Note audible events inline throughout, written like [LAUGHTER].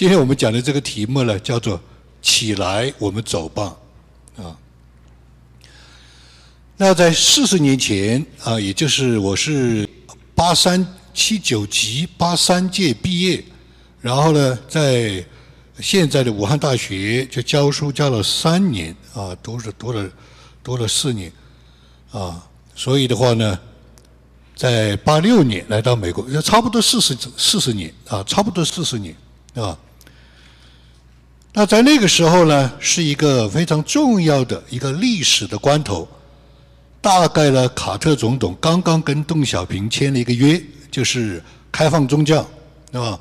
今天我们讲的这个题目呢，叫做“起来，我们走吧”，啊。那在四十年前啊，也就是我是八三七九级八三届毕业，然后呢，在现在的武汉大学就教书教了三年啊，读了读了读了四年啊，所以的话呢，在八六年来到美国，差不多四十四十年啊，差不多四十年啊。那在那个时候呢，是一个非常重要的一个历史的关头。大概呢，卡特总统刚刚跟邓小平签了一个约，就是开放宗教，对吧？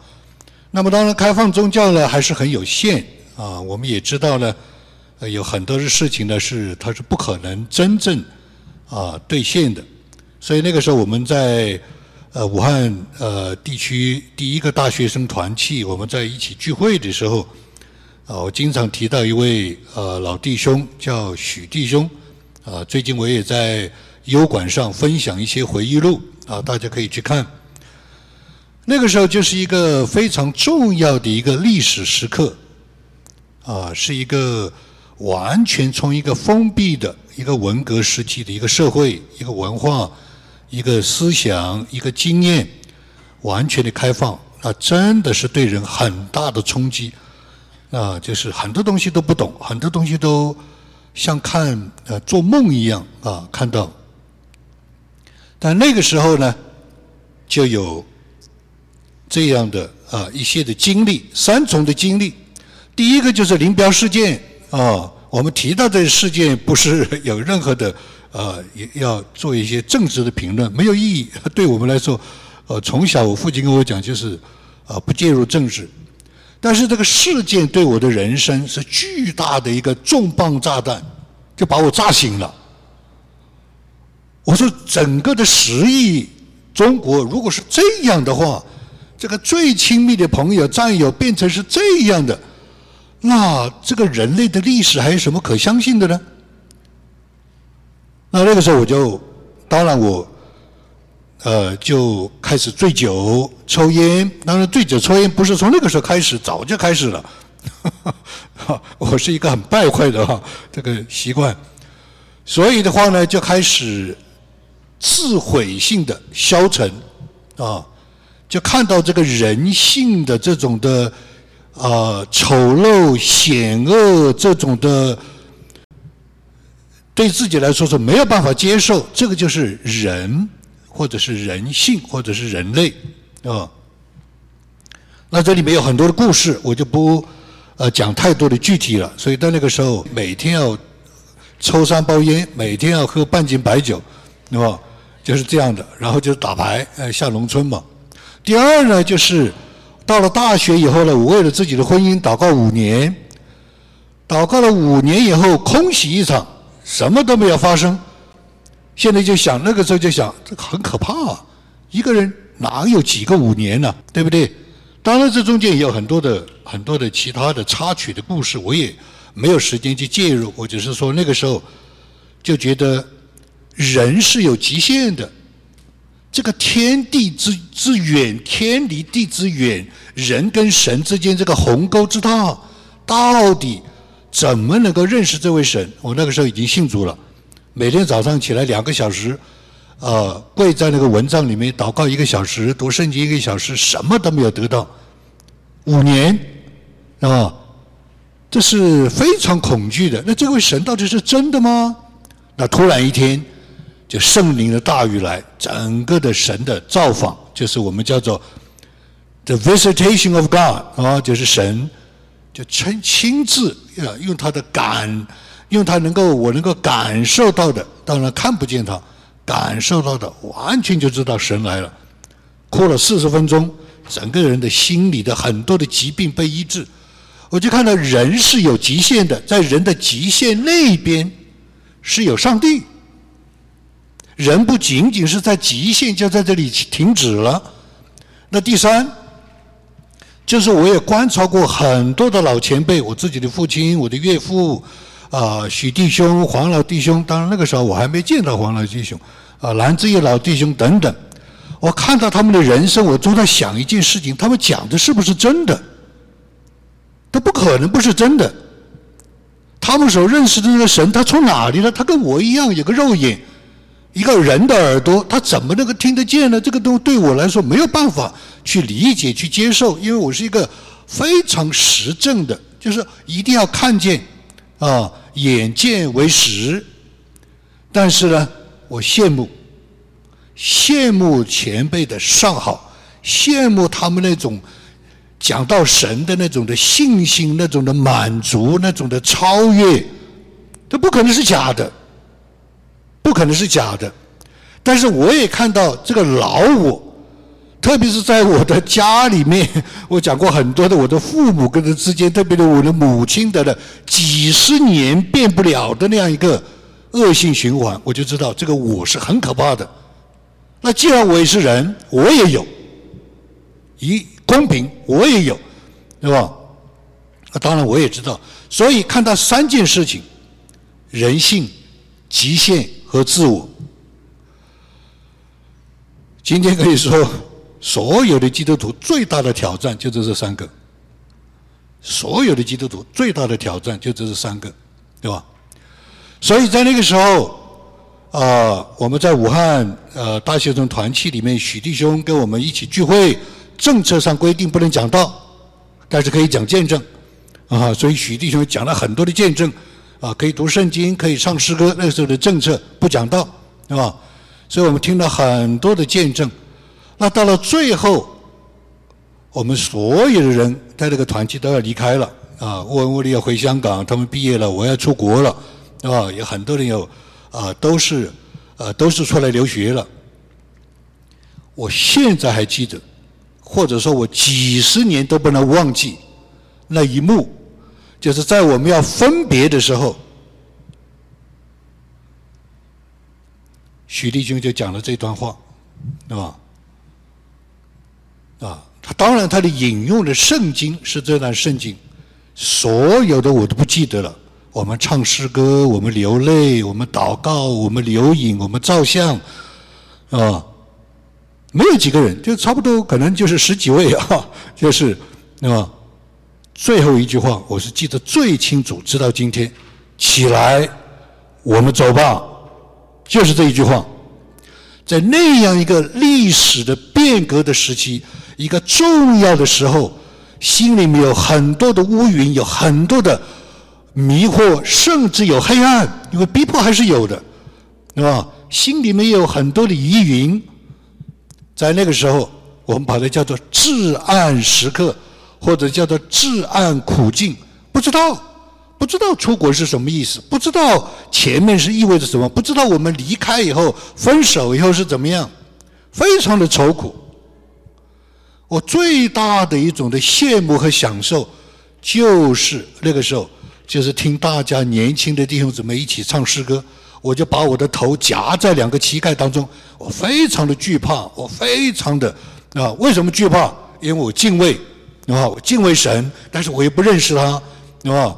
那么当然，开放宗教呢还是很有限啊。我们也知道呢，有很多的事情呢是它是不可能真正啊兑现的。所以那个时候我们在呃武汉呃地区第一个大学生团契，我们在一起聚会的时候，啊，我经常提到一位呃老弟兄叫许弟兄。啊，最近我也在优管上分享一些回忆录啊，大家可以去看。那个时候就是一个非常重要的一个历史时刻，啊，是一个完全从一个封闭的一个文革时期的一个社会、一个文化、一个思想、一个经验，完全的开放，那真的是对人很大的冲击，啊，就是很多东西都不懂，很多东西都。像看呃做梦一样啊，看到。但那个时候呢，就有这样的啊一些的经历，三重的经历。第一个就是林彪事件啊，我们提到的事件不是有任何的呃要做一些政治的评论，没有意义。对我们来说，呃，从小我父亲跟我讲就是啊不介入政治。但是这个事件对我的人生是巨大的一个重磅炸弹，就把我炸醒了。我说，整个的十亿中国，如果是这样的话，这个最亲密的朋友、战友变成是这样的，那这个人类的历史还有什么可相信的呢？那那个时候我就，当然我。呃，就开始醉酒、抽烟。当然，醉酒、抽烟不是从那个时候开始，早就开始了。[LAUGHS] 我是一个很败坏的哈这个习惯，所以的话呢，就开始自毁性的消沉啊，就看到这个人性的这种的啊丑陋、险恶这种的，对自己来说是没有办法接受。这个就是人。或者是人性，或者是人类，啊，那这里面有很多的故事，我就不呃讲太多的具体了。所以到那个时候，每天要抽三包烟，每天要喝半斤白酒，对吧？就是这样的。然后就是打牌，呃，下农村嘛。第二呢，就是到了大学以后呢，我为了自己的婚姻祷告五年，祷告了五年以后，空袭一场，什么都没有发生。现在就想那个时候就想，这很可怕啊！一个人哪有几个五年呢？对不对？当然，这中间也有很多的很多的其他的插曲的故事，我也没有时间去介入。我只是说，那个时候就觉得人是有极限的，这个天地之之远，天离地之远，人跟神之间这个鸿沟之大，到底怎么能够认识这位神？我那个时候已经信主了。每天早上起来两个小时，呃，跪在那个蚊帐里面祷告一个小时，读圣经一个小时，什么都没有得到。五年，啊，这是非常恐惧的。那这位神到底是真的吗？那突然一天，就圣灵的大雨来，整个的神的造访，就是我们叫做 the visitation of God 啊，就是神就亲亲自要用他的感。用他能够我能够感受到的，当然看不见他，感受到的完全就知道神来了。哭了四十分钟，整个人的心里的很多的疾病被医治。我就看到人是有极限的，在人的极限那边是有上帝。人不仅仅是在极限就在这里停止了。那第三，就是我也观察过很多的老前辈，我自己的父亲，我的岳父。啊，许弟兄、黄老弟兄，当然那个时候我还没见到黄老弟兄，啊，蓝志业老弟兄等等，我看到他们的人生，我都在想一件事情：他们讲的是不是真的？他不可能不是真的。他们所认识的那个神，他从哪里呢？他跟我一样有个肉眼，一个人的耳朵，他怎么能够听得见呢？这个都对我来说没有办法去理解、去接受，因为我是一个非常实证的，就是一定要看见，啊，眼见为实。但是呢，我羡慕，羡慕前辈的上好，羡慕他们那种。讲到神的那种的信心，那种的满足，那种的超越，这不可能是假的，不可能是假的。但是我也看到这个老我，特别是在我的家里面，[LAUGHS] 我讲过很多的我的父母跟他之间，特别是我的母亲的的几十年变不了的那样一个恶性循环，我就知道这个我是很可怕的。那既然我也是人，我也有一。公平，我也有，对吧？那当然我也知道。所以看到三件事情：人性、极限和自我。今天可以说，所有的基督徒最大的挑战就是这三个。所有的基督徒最大的挑战就这三个，对吧？所以在那个时候，啊，我们在武汉呃大学生团契里面，许弟兄跟我们一起聚会。政策上规定不能讲道，但是可以讲见证，啊，所以许弟兄讲了很多的见证，啊，可以读圣经，可以唱诗歌。那个时候的政策不讲道，对吧？所以我们听了很多的见证。那到了最后，我们所有的人在这个团契都要离开了，啊，沃恩沃利要回香港，他们毕业了，我要出国了，啊，有很多人有，啊，都是，呃，都是出来留学了。我现在还记得。或者说我几十年都不能忘记那一幕，就是在我们要分别的时候，许立军就讲了这段话，对吧？啊，他当然他的引用的圣经是这段圣经，所有的我都不记得了。我们唱诗歌，我们流泪，我们祷告，我们留影，我们照相，啊。没有几个人，就差不多可能就是十几位啊，[LAUGHS] 就是啊？最后一句话我是记得最清楚，直到今天，起来，我们走吧，就是这一句话。在那样一个历史的变革的时期，一个重要的时候，心里面有很多的乌云，有很多的迷惑，甚至有黑暗，因为逼迫还是有的，对吧？心里面有很多的疑云。在那个时候，我们把它叫做至暗时刻，或者叫做至暗苦境。不知道，不知道出国是什么意思，不知道前面是意味着什么，不知道我们离开以后、分手以后是怎么样，非常的愁苦。我最大的一种的羡慕和享受，就是那个时候，就是听大家年轻的弟兄姊妹一起唱诗歌。我就把我的头夹在两个膝盖当中，我非常的惧怕，我非常的啊，为什么惧怕？因为我敬畏，啊，我敬畏神，但是我又不认识他，啊，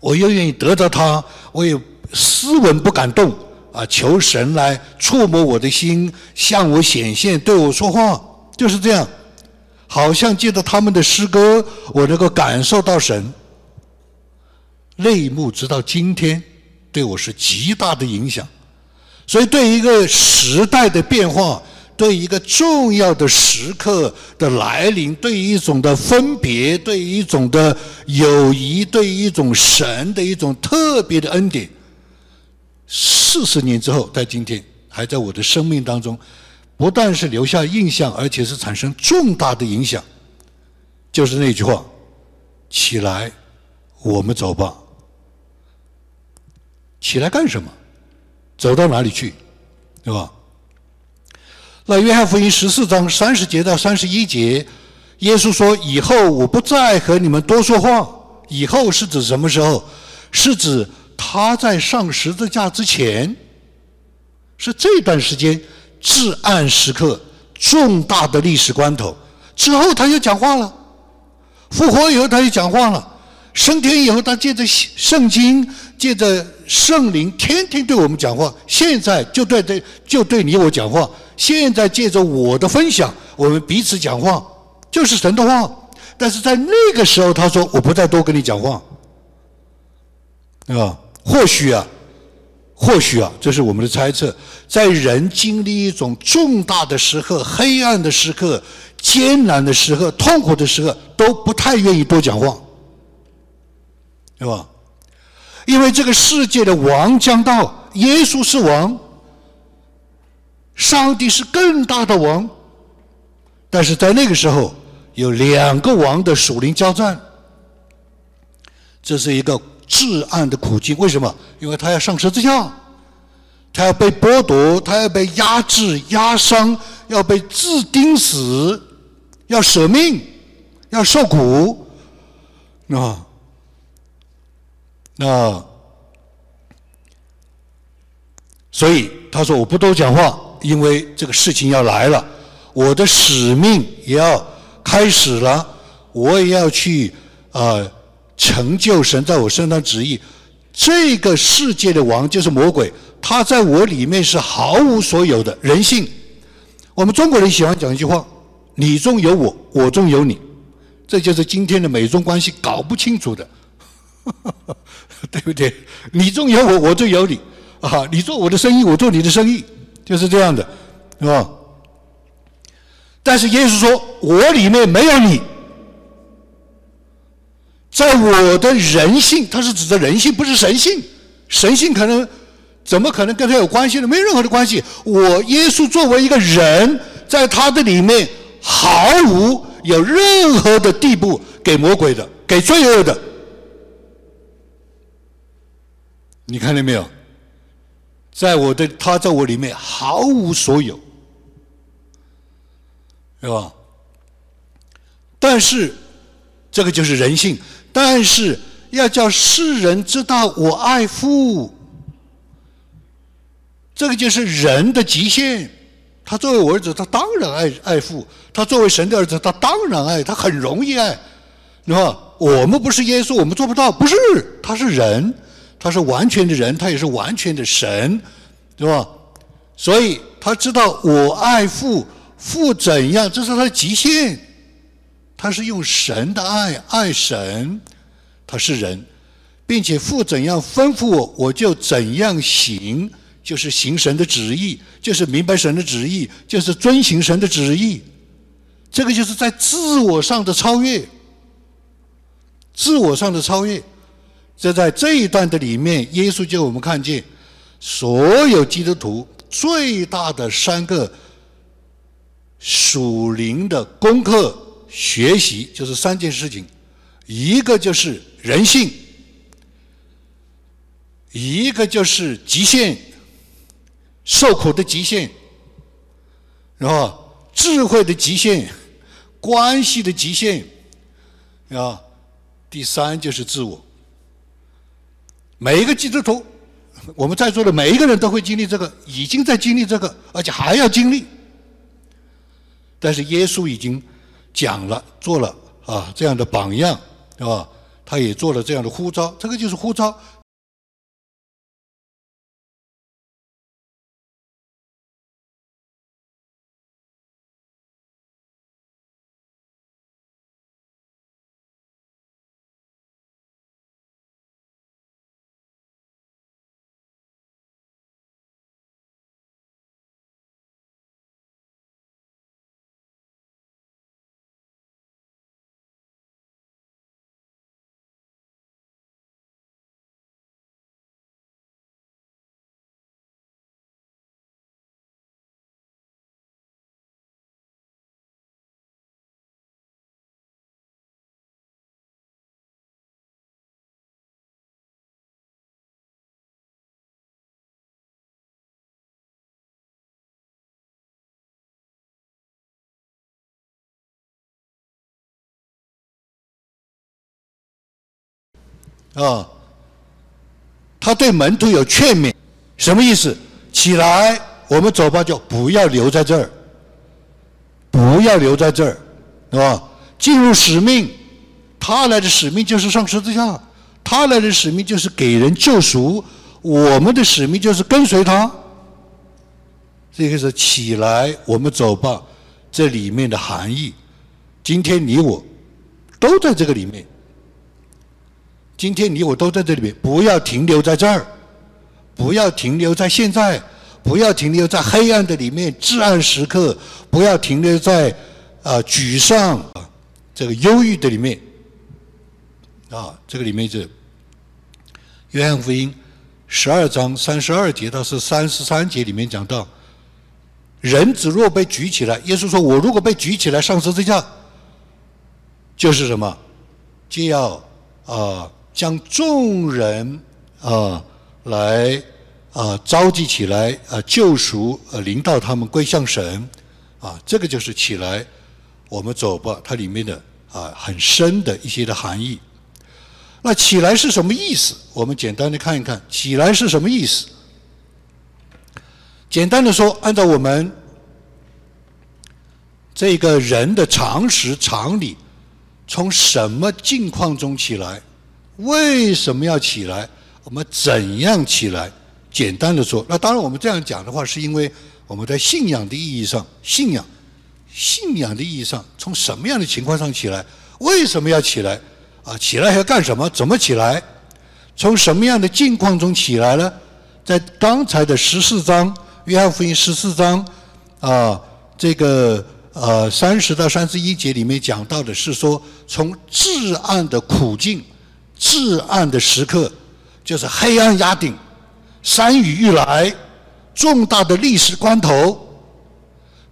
我又愿意得到他，我也斯文不敢动，啊，求神来触摸我的心，向我显现，对我说话，就是这样，好像借着他们的诗歌，我能够感受到神，泪目直到今天。对我是极大的影响，所以对一个时代的变化，对一个重要的时刻的来临，对一种的分别，对一种的友谊，对一种神的一种特别的恩典，四十年之后，在今天还在我的生命当中，不但是留下印象，而且是产生重大的影响，就是那句话：起来，我们走吧。起来干什么？走到哪里去？对吧？那约翰福音十四章三十节到三十一节，耶稣说：“以后我不再和你们多说话。”以后是指什么时候？是指他在上十字架之前，是这段时间至暗时刻、重大的历史关头。之后他又讲话了，复活以后他又讲话了。升天以后，他借着圣经，借着圣灵，天天对我们讲话。现在就对对，就对你我讲话。现在借着我的分享，我们彼此讲话，就是神的话。但是在那个时候，他说：“我不再多跟你讲话。”啊？或许啊，或许啊，这是我们的猜测。在人经历一种重大的时刻、黑暗的时刻、艰难的时刻、痛苦的时刻，都不太愿意多讲话，对吧？因为这个世界的王将到，耶稣是王，上帝是更大的王。但是在那个时候，有两个王的属灵交战，这是一个。至暗的苦境，为什么？因为他要上十字架，他要被剥夺，他要被压制、压伤，要被自钉死，要舍命，要受苦。那那，所以他说：“我不多讲话，因为这个事情要来了，我的使命也要开始了，我也要去啊。”成就神在我身上旨意，这个世界的王就是魔鬼，他在我里面是毫无所有的人性。我们中国人喜欢讲一句话：“你中有我，我中有你。”这就是今天的美中关系搞不清楚的，[LAUGHS] 对不对？你中有我，我中有你啊！你做我的生意，我做你的生意，就是这样的，是吧？但是耶稣说：“我里面没有你。”在我的人性，它是指的人性，不是神性。神性可能怎么可能跟他有关系呢？没有任何的关系。我耶稣作为一个人，在他的里面毫无有任何的地步给魔鬼的，给罪恶的。你看见没有？在我的他在我里面毫无所有，是吧？但是这个就是人性。但是要叫世人知道我爱父，这个就是人的极限。他作为我儿子，他当然爱爱父；他作为神的儿子，他当然爱，他很容易爱，对吧？我们不是耶稣，我们做不到。不是，他是人，他是完全的人，他也是完全的神，对吧？所以他知道我爱父，父怎样，这是他的极限。他是用神的爱爱神，他是人，并且父怎样吩咐我，我就怎样行，就是行神的旨意，就是明白神的旨意，就是遵行神的旨意。这个就是在自我上的超越，自我上的超越。这在这一段的里面，耶稣就我们看见，所有基督徒最大的三个属灵的功课。学习就是三件事情，一个就是人性，一个就是极限，受苦的极限，然后智慧的极限，关系的极限，啊，第三就是自我。每一个基督徒，我们在座的每一个人都会经历这个，已经在经历这个，而且还要经历。但是耶稣已经。讲了，做了啊，这样的榜样，对吧？他也做了这样的呼召，这个就是呼召。啊，他对门徒有劝勉，什么意思？起来，我们走吧，就不要留在这儿，不要留在这儿，是吧？进入使命，他来的使命就是上十字架，他来的使命就是给人救赎，我们的使命就是跟随他。这个是起来，我们走吧，这里面的含义。今天你我都在这个里面。今天你我都在这里面，不要停留在这儿，不要停留在现在，不要停留在黑暗的里面至暗时刻，不要停留在啊沮丧啊这个忧郁的里面。啊，这个里面是约翰福音十二章三十二节到是三十三节里面讲到，人子若被举起来，耶稣说：“我如果被举起来上十字架，就是什么？就要啊将众人啊来啊召集起来啊救赎呃领导他们归向神啊，这个就是起来，我们走吧。它里面的啊很深的一些的含义。”那起来是什么意思？我们简单的看一看，起来是什么意思？简单的说，按照我们这个人的常识常理，从什么境况中起来？为什么要起来？我们怎样起来？简单的说，那当然我们这样讲的话，是因为我们在信仰的意义上，信仰信仰的意义上，从什么样的情况上起来？为什么要起来？啊，起来要干什么？怎么起来？从什么样的境况中起来呢？在刚才的十四章，约翰福音十四章，啊，这个呃三十到三十一节里面讲到的是说，从至暗的苦境、至暗的时刻，就是黑暗压顶、山雨欲来、重大的历史关头，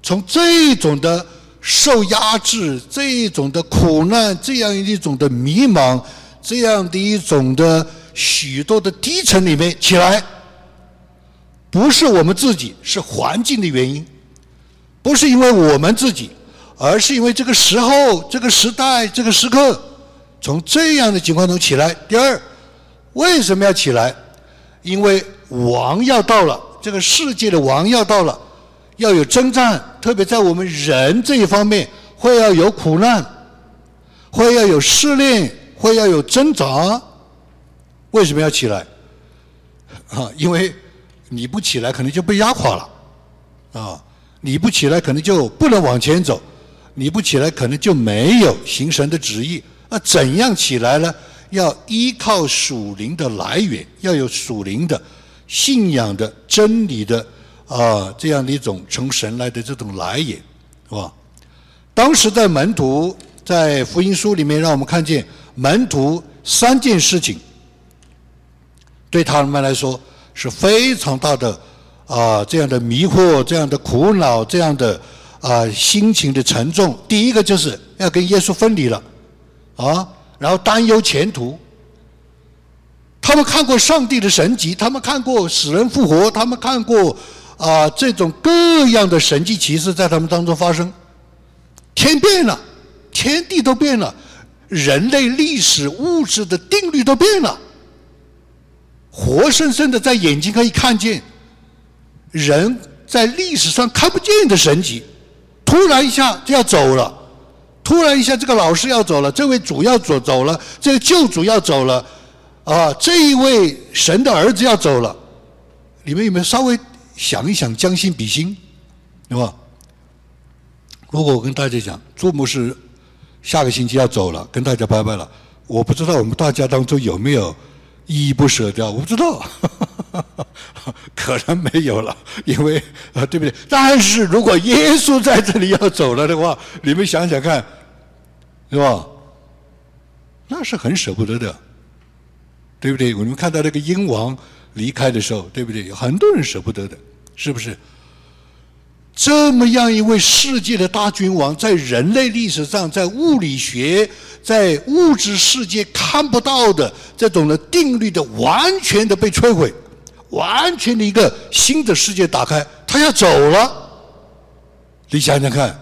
从这种的。受压制这种的苦难，这样一种的迷茫，这样的一种的许多的低层里面起来，不是我们自己，是环境的原因，不是因为我们自己，而是因为这个时候、这个时代、这个时刻，从这样的情况中起来。第二，为什么要起来？因为王要到了，这个世界的王要到了。要有征战，特别在我们人这一方面，会要有苦难，会要有试炼，会要有挣扎。为什么要起来？[LAUGHS] 啊，因为你不起来，可能就被压垮了。啊，你不起来，可能就不能往前走；你不起来，可能就没有形神的旨意。那怎样起来呢？要依靠属灵的来源，要有属灵的信仰的真理的。啊，这样的一种从神来的这种来源，是吧？当时在门徒在福音书里面，让我们看见门徒三件事情，对他们来说是非常大的啊，这样的迷惑，这样的苦恼，这样的啊心情的沉重。第一个就是要跟耶稣分离了，啊，然后担忧前途。他们看过上帝的神迹，他们看过死人复活，他们看过。啊，这种各样的神迹奇事在他们当中发生，天变了，天地都变了，人类历史物质的定律都变了，活生生的在眼睛可以看见，人在历史上看不见的神迹，突然一下就要走了，突然一下这个老师要走了，这位主要走走了，这个救主要走了，啊，这一位神的儿子要走了，你们有没有稍微？想一想，将心比心，对吧？如果我跟大家讲，朱牧师下个星期要走了，跟大家拜拜了，我不知道我们大家当中有没有依依不舍掉，我不知道，[LAUGHS] 可能没有了，因为啊，对不对？但是如果耶稣在这里要走了的话，你们想想看，是吧？那是很舍不得的，对不对？我们看到那个英王。离开的时候，对不对？有很多人舍不得的，是不是？这么样一位世界的大君王，在人类历史上，在物理学，在物质世界看不到的这种的定律的完全的被摧毁，完全的一个新的世界打开，他要走了。你想想看，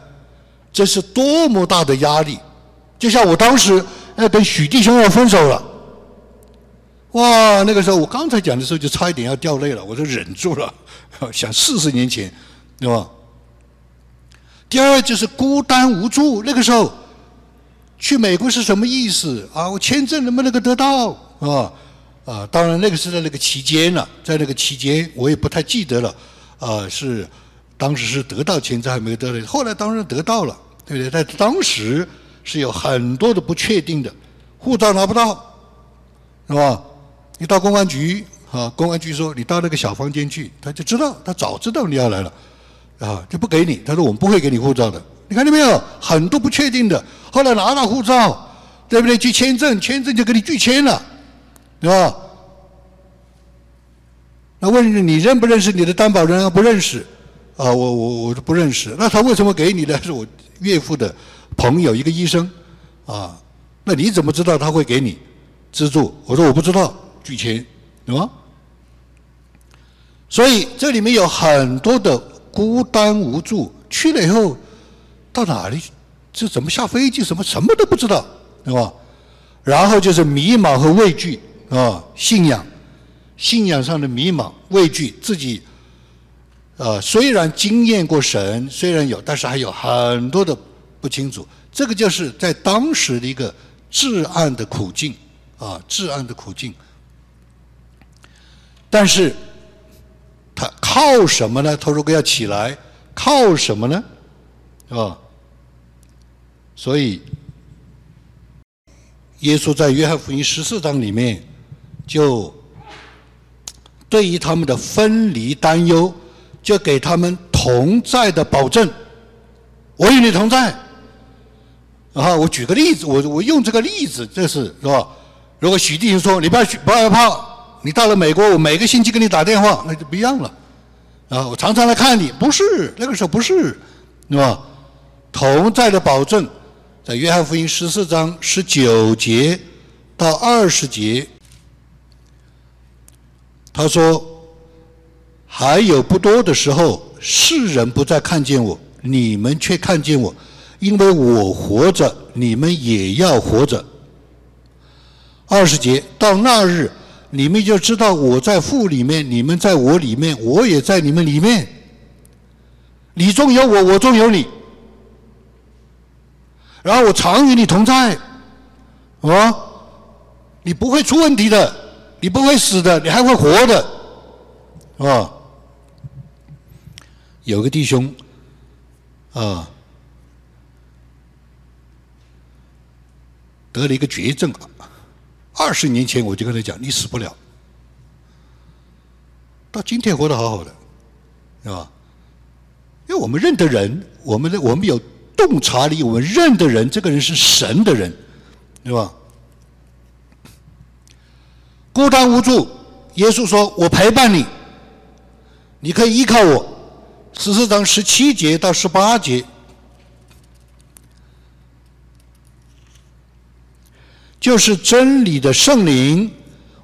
这是多么大的压力！就像我当时要跟许弟兄要分手了。哇，那个时候我刚才讲的时候就差一点要掉泪了，我都忍住了。想四十年前，对吧？第二就是孤单无助，那个时候去美国是什么意思啊？我签证能不能够得到啊？啊，当然那个是在那个期间了，在那个期间我也不太记得了。啊，是当时是得到签证还没有得到，后来当然得到了，对不对？在当时是有很多的不确定的，护照拿不到，是吧？你到公安局啊，公安局说你到那个小房间去，他就知道，他早知道你要来了，啊，就不给你。他说我们不会给你护照的。你看见没有？很多不确定的。后来拿到护照，对不对？去签证，签证就给你拒签了，对吧？那问你认不认识你的担保人啊？不认识，啊，我我我不认识。那他为什么给你的？是我岳父的朋友，一个医生，啊，那你怎么知道他会给你资助？我说我不知道，拒签，对吗？所以这里面有很多的孤单无助，去了以后到哪里？这怎么下飞机？什么什么都不知道，对吧？然后就是迷茫和畏惧，啊，信仰。信仰上的迷茫、畏惧，自己，呃，虽然经验过神，虽然有，但是还有很多的不清楚。这个就是在当时的一个至暗的苦境，啊，至暗的苦境。但是，他靠什么呢？他如果要起来，靠什么呢？啊，所以，耶稣在约翰福音十四章里面就。对于他们的分离担忧，就给他们同在的保证。我与你同在。然后我举个例子，我我用这个例子，这是是吧？如果许地行说你不要不要怕，你到了美国，我每个星期给你打电话，那就不一样了。啊，我常常来看你，不是那个时候不是，是吧？同在的保证，在约翰福音十四章十九节到二十节。他说：“还有不多的时候，世人不再看见我，你们却看见我，因为我活着，你们也要活着。”二十节到那日，你们就知道我在父里面，你们在我里面，我也在你们里面。你中有我，我中有你，然后我常与你同在，啊，你不会出问题的。你不会死的，你还会活的，啊！有个弟兄，啊，得了一个绝症，二十年前我就跟他讲，你死不了，到今天活得好好的，是吧？因为我们认得人，我们的我们有洞察力，我们认得人，这个人是神的人，对吧？孤单无助，耶稣说：“我陪伴你，你可以依靠我。”十四章十七节到十八节，就是真理的圣灵，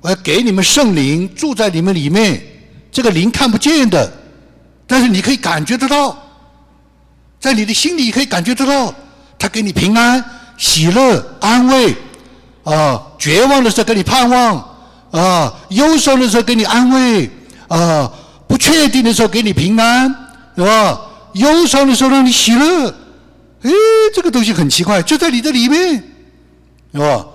我要给你们圣灵住在你们里面。这个灵看不见的，但是你可以感觉得到，在你的心里可以感觉得到，他给你平安、喜乐、安慰，啊，绝望的时候给你盼望。啊，忧伤的时候给你安慰，啊，不确定的时候给你平安，是吧？忧伤的时候让你喜乐，哎，这个东西很奇怪，就在你的里面，是吧？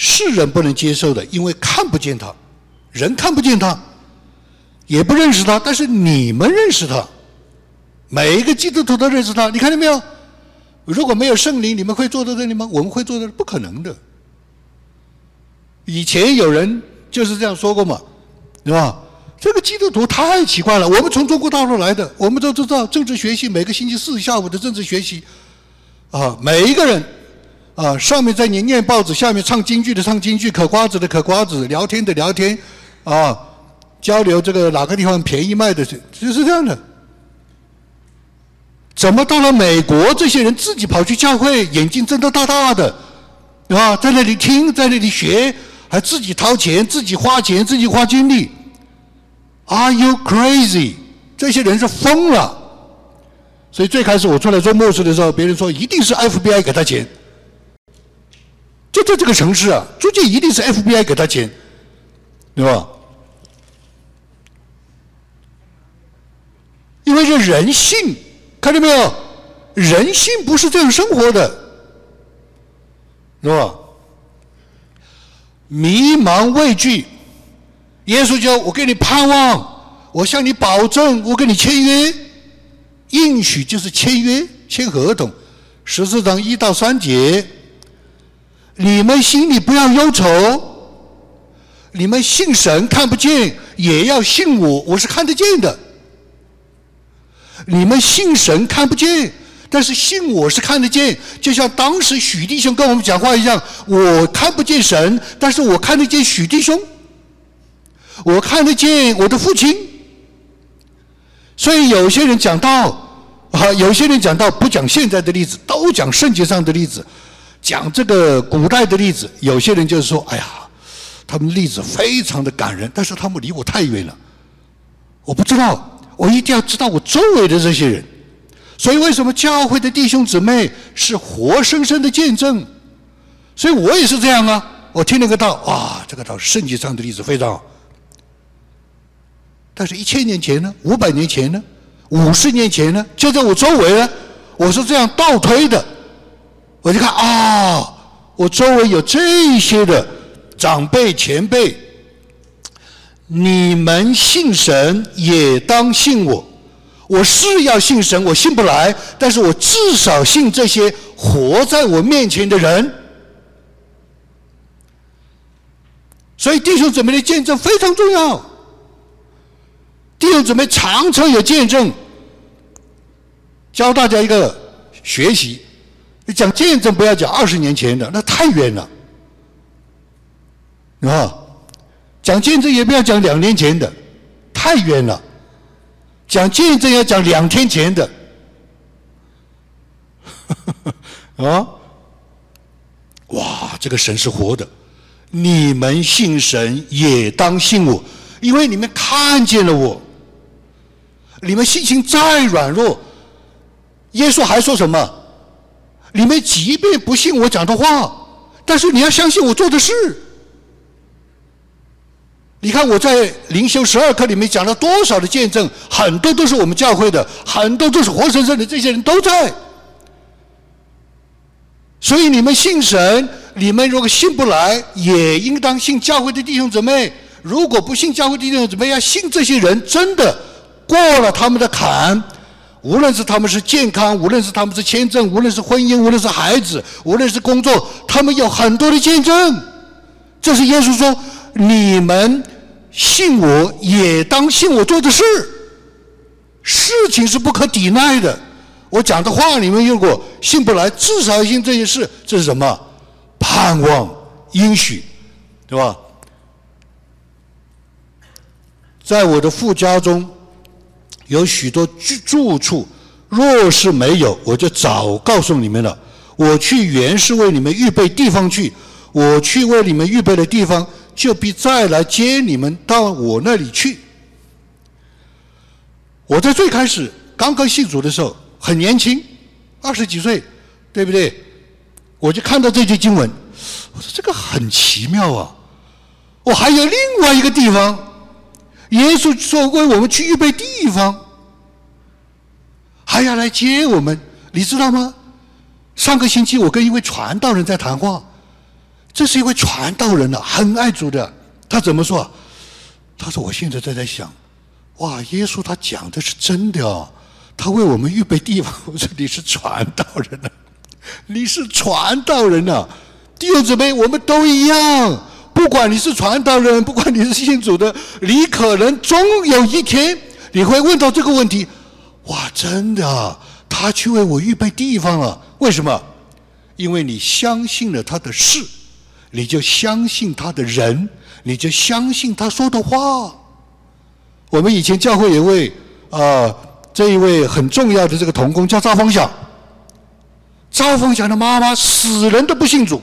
世人不能接受的，因为看不见他，人看不见他，也不认识他，但是你们认识他，每一个基督徒都认识他，你看见没有？如果没有圣灵，你们会坐在这里吗？我们会坐在，不可能的。以前有人就是这样说过嘛，是吧？这个基督徒太奇怪了。我们从中国大陆来的，我们都知道政治学习，每个星期四下午的政治学习，啊，每一个人，啊，上面在你念报纸，下面唱京剧的唱京剧，嗑瓜子的嗑瓜子，聊天的聊天，啊，交流这个哪个地方便宜卖的，就是这样的。怎么到了美国，这些人自己跑去教会，眼睛睁得大大的，啊，在那里听，在那里学，还自己掏钱，自己花钱，自己花精力。Are you crazy？这些人是疯了。所以最开始我出来做牧师的时候，别人说一定是 FBI 给他钱。就在这个城市啊，租界一定是 FBI 给他钱，对吧？因为这人性。看见没有？人性不是这样生活的，是吧？迷茫畏惧，耶稣叫我给你盼望，我向你保证，我跟你签约，应许就是签约、签合同。十四章一到三节，你们心里不要忧愁，你们信神看不见，也要信我，我是看得见的。你们信神看不见，但是信我是看得见，就像当时许弟兄跟我们讲话一样，我看不见神，但是我看得见许弟兄，我看得见我的父亲。所以有些人讲到。啊，有些人讲到不讲现在的例子，都讲圣经上的例子，讲这个古代的例子。有些人就是说：“哎呀，他们例子非常的感人，但是他们离我太远了，我不知道，我一定要知道我周围的这些人。所以，为什么教会的弟兄姊妹是活生生的见证？所以我也是这样啊！我听了个道，哇，这个道圣经上的例子非常好。但是，一千年前呢？五百年前呢？五十年前呢，就在我周围呢，我是这样倒推的，我就看啊，我周围有这些的长辈前辈，你们信神也当信我，我是要信神，我信不来，但是我至少信这些活在我面前的人，所以弟兄姊妹的见证非常重要。弟兄姊妹常常有见证，教大家一个学习。你讲见证不要讲二十年前的，那太远了，啊，讲见证也不要讲两年前的，太远了。讲见证要讲两天前的，[LAUGHS] 啊，哇，这个神是活的，你们信神也当信我，因为你们看见了我。你们心情再软弱，耶稣还说什么？你们即便不信我讲的话，但是你要相信我做的事。你看我在灵修十二课里面讲了多少的见证，很多都是我们教会的，很多都是活生生的，这些人都在。所以你们信神，你们如果信不来，也应当信教会的弟兄姊妹。如果不信教会弟兄姊妹，要信这些人，真的。过了他们的坎，无论是他们是健康，无论是他们是签证，无论是婚姻，无论是孩子，无论是工作，他们有很多的见证。这是耶稣说：“你们信我，也当信我做的事。事情是不可抵赖的。我讲的话，你们如果信不来，至少信这些事。这是什么？盼望、应许，对吧？在我的父家中。”有许多住住处，若是没有，我就早告诉你们了。我去原是为你们预备地方去，我去为你们预备的地方，就必再来接你们到我那里去。我在最开始刚刚信主的时候很年轻，二十几岁，对不对？我就看到这句经文，我说这个很奇妙啊！我还有另外一个地方。耶稣说：“为我们去预备地方，还要来接我们，你知道吗？”上个星期我跟一位传道人在谈话，这是一位传道人呢，很爱主的。他怎么说？他说：“我现在在在想，哇，耶稣他讲的是真的哦，他为我们预备地方。”我说：“你是传道人呢，你是传道人呢，弟兄姊妹，我们都一样。”不管你是传道人，不管你是信主的，你可能终有一天你会问到这个问题：哇，真的，他去为我预备地方了？为什么？因为你相信了他的事，你就相信他的人，你就相信他说的话。我们以前教会有位啊，这一位很重要的这个童工叫赵凤祥，赵凤祥的妈妈死人都不信主。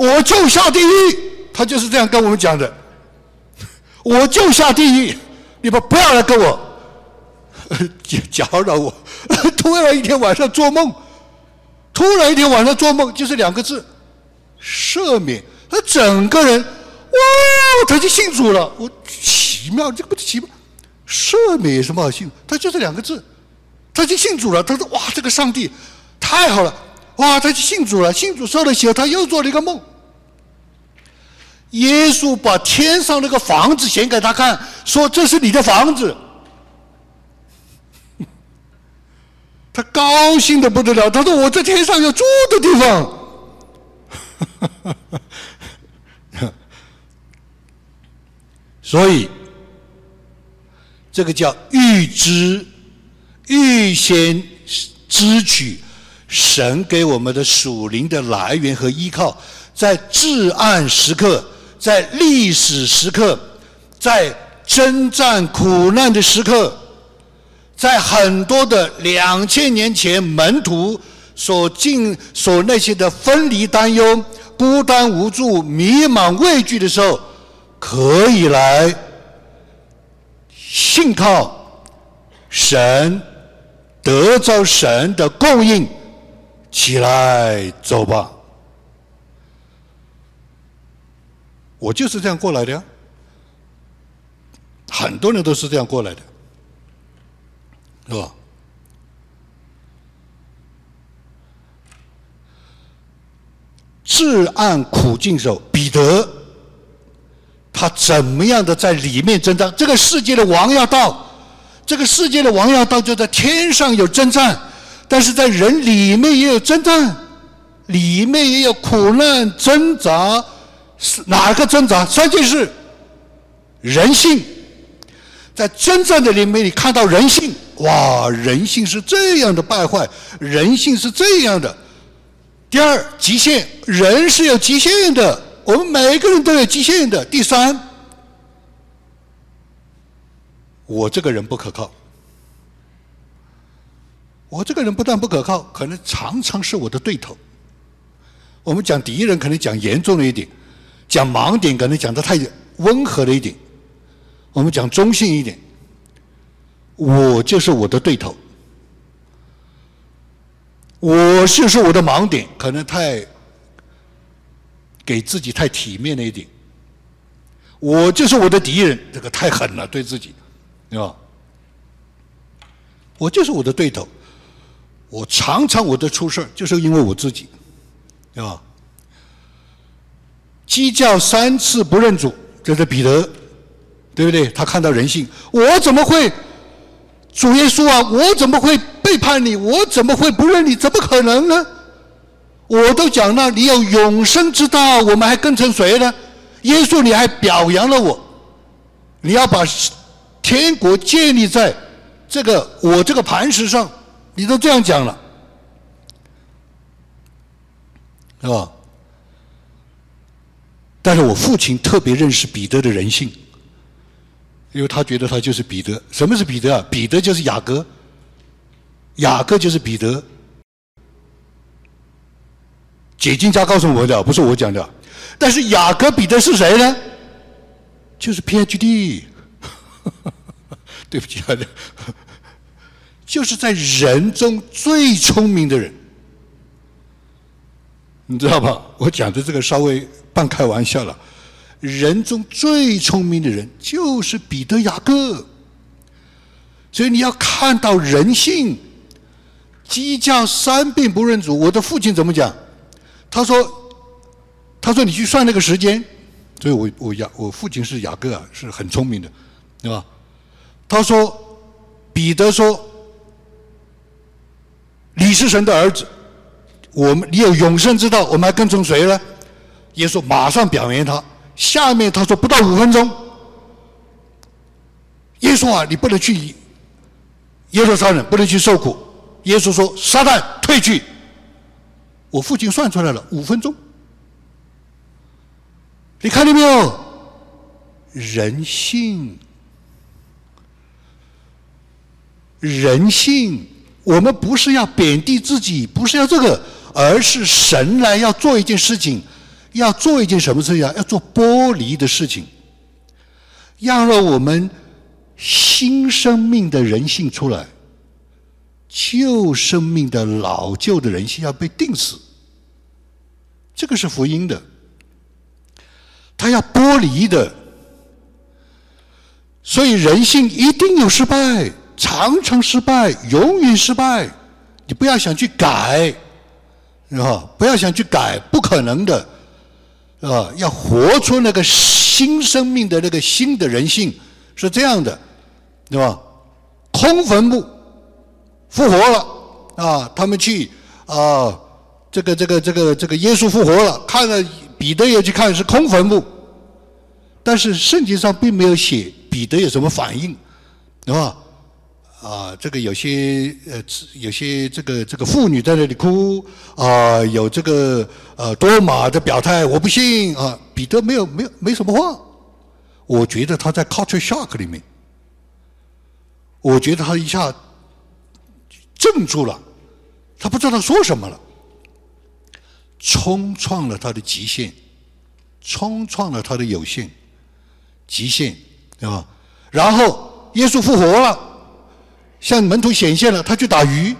我就下地狱，他就是这样跟我们讲的。[LAUGHS] 我就下地狱，你们不要来跟我 [LAUGHS] 搅扰我。[LAUGHS] 突然一天晚上做梦，突然一天晚上做梦，就是两个字：赦免。他整个人，哇，他就信主了。我奇妙，这个不奇妙？赦免有什么好信？他就是两个字，他就信主了。他说：哇，这个上帝太好了。哇，他就信主了，信主受了洗，他又做了一个梦。耶稣把天上那个房子显给他看，说：“这是你的房子。[LAUGHS] ”他高兴的不得了。他说：“我在天上有住的地方。[LAUGHS] ”所以，这个叫预知、预先支取神给我们的属灵的来源和依靠，在至暗时刻，在历史时刻，在征战苦难的时刻，在很多的两千年前门徒所尽所那些的分离、担忧、孤单、无助、迷茫、畏惧的时候。可以来信靠神，得着神的供应，起来走吧。我就是这样过来的呀，很多人都是这样过来的，是吧？至暗苦境时候，彼得。他怎么样的在里面征战？这个世界的王要到，这个世界的王要到，就在天上有征战，但是在人里面也有征战，里面也有苦难挣扎，是哪个挣扎？三件事：人性，在真正的里面，你看到人性，哇，人性是这样的败坏，人性是这样的。第二，极限，人是有极限的。我们每个人都有极限的。第三，我这个人不可靠。我这个人不但不可靠，可能常常是我的对头。我们讲敌人，可能讲严重了一点；讲盲点，可能讲的太温和了一点。我们讲中性一点，我就是我的对头。我就是我的盲点，可能太。给自己太体面了一点，我就是我的敌人，这个太狠了，对自己，对吧？我就是我的对头，我常常我的出事就是因为我自己，对吧？鸡叫三次不认主，这是彼得，对不对？他看到人性，我怎么会主耶稣啊？我怎么会背叛你？我怎么会不认你？怎么可能呢？我都讲了，你有永生之道，我们还跟成谁呢？耶稣，你还表扬了我，你要把天国建立在这个我这个磐石上，你都这样讲了，是吧？但是我父亲特别认识彼得的人性，因为他觉得他就是彼得。什么是彼得啊？彼得就是雅各，雅各就是彼得。解经家告诉我的，不是我讲的。但是雅各彼得是谁呢？就是 PhD，[LAUGHS] 对不起啊，就是在人中最聪明的人，你知道吧？[LAUGHS] 我讲的这个稍微半开玩笑了。人中最聪明的人就是彼得雅各，所以你要看到人性。鸡叫三遍不认主，我的父亲怎么讲？他说：“他说你去算那个时间，所以我我雅我父亲是雅各啊，是很聪明的，对吧？”他说：“彼得说，你是神的儿子，我们你有永生之道，我们还跟从谁呢？”耶稣马上表扬他。下面他说不到五分钟，耶稣啊，你不能去耶路撒冷，不能去受苦。耶稣说：“撒旦退去。”我父亲算出来了，五分钟。你看见没有？人性，人性。我们不是要贬低自己，不是要这个，而是神来要做一件事情，要做一件什么事情？要做剥离的事情，要让我们新生命的人性出来。旧生命的老旧的人性要被定死，这个是福音的，他要剥离的，所以人性一定有失败，常常失败，永远失败。你不要想去改，是吧？不要想去改，不可能的，是吧？要活出那个新生命的那个新的人性，是这样的，对吧？空坟墓。复活了，啊，他们去啊，这个这个这个这个耶稣复活了，看了彼得也去看是空坟墓，但是圣经上并没有写彼得有什么反应，对吧？啊，这个有些呃，有些这个这个妇女在那里哭啊，有这个呃多马的表态，我不信啊，彼得没有没有没什么话，我觉得他在 culture shock 里面，我觉得他一下怔住了，他不知道说什么了，冲撞了他的极限，冲撞了他的有限。极限，对吧？然后耶稣复活了。向门徒显现了，他去打鱼。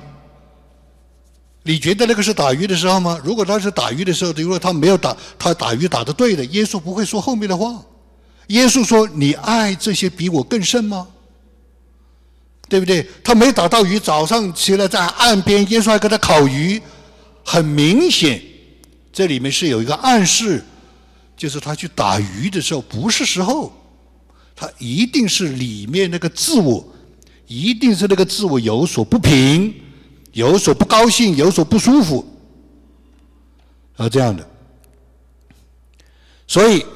你觉得那个是打鱼的时候吗？如果他是打鱼的时候，如果他没有打，他打鱼打的对的，耶稣不会说后面的话。耶稣说：“你爱这些比我更甚吗？”对不对？他没打到鱼，早上起来在岸边，耶稣还给他烤鱼。很明显，这里面是有一个暗示，就是他去打鱼的时候不是时候，他一定是里面那个自我。一定是那个自我有所不平，有所不高兴，有所不舒服，啊，这样的。所以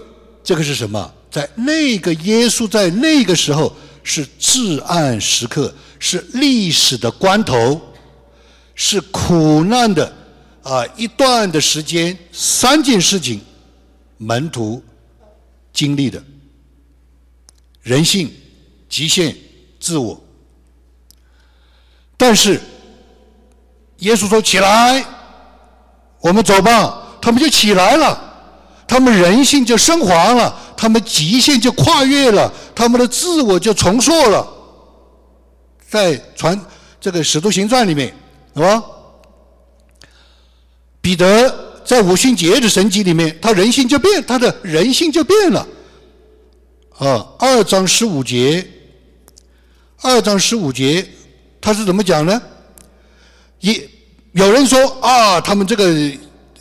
这个是什么？在那个耶稣在那个时候是至暗时刻，是历史的关头，是苦难的啊一段的时间，三件事情，门徒经历的，人性极限，自我。但是，耶稣说：“起来，我们走吧。”他们就起来了，他们人性就升华了，他们极限就跨越了，他们的自我就重塑了。在传这个《使徒行传》里面，是吧？彼得在五旬节的神迹里面，他人性就变，他的人性就变了。啊，二章十五节，二章十五节。他是怎么讲呢？一有人说啊，他们这个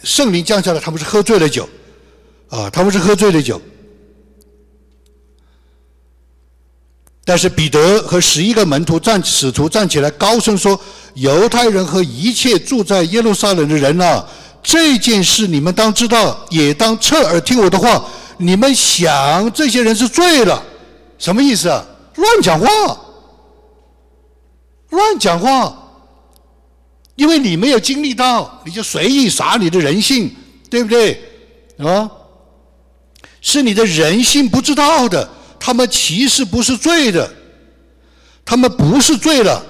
圣灵降下来，他们是喝醉了酒，啊，他们是喝醉了酒。但是彼得和十一个门徒站使徒站起来，高声说：“犹太人和一切住在耶路撒冷的人啊，这件事你们当知道，也当侧耳听我的话。你们想，这些人是醉了，什么意思啊？乱讲话。”乱讲话，因为你没有经历到，你就随意撒你的人性，对不对？啊，是你的人性不知道的。他们其实不是罪的，他们不是罪了，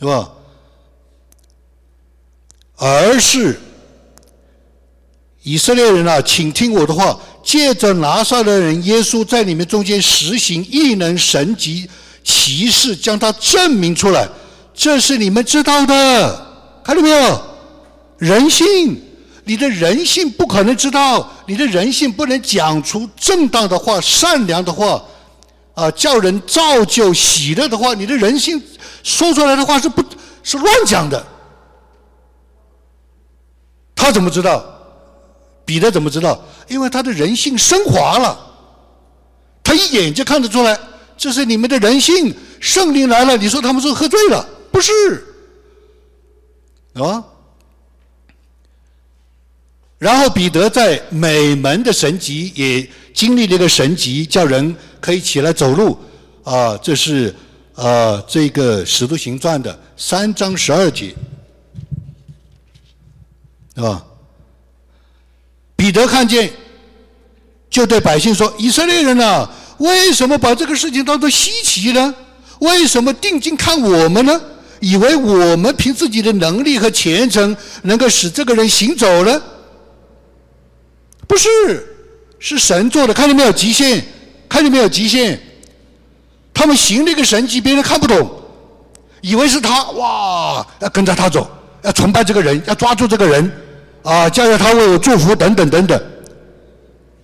是吧？而是以色列人啊，请听我的话，借着拿撒勒人耶稣在你们中间实行异能神迹。歧视将它证明出来，这是你们知道的，看到没有？人性，你的人性不可能知道，你的人性不能讲出正当的话、善良的话，啊，叫人造就喜乐的话，你的人性说出来的话是不，是乱讲的。他怎么知道？彼得怎么知道？因为他的人性升华了，他一眼就看得出来。这是你们的人性，圣灵来了，你说他们是喝醉了？不是，啊。然后彼得在美门的神级也经历了一个神级，叫人可以起来走路，啊，这是啊这个使徒行传的三章十二节，啊。彼得看见，就对百姓说：“以色列人呐。”为什么把这个事情当做稀奇呢？为什么定睛看我们呢？以为我们凭自己的能力和虔诚能够使这个人行走呢？不是，是神做的。看见没有极限？看见没有极限？他们行那个神迹，别人看不懂，以为是他哇，要跟着他走，要崇拜这个人，要抓住这个人，啊，叫要他为我祝福等等等等。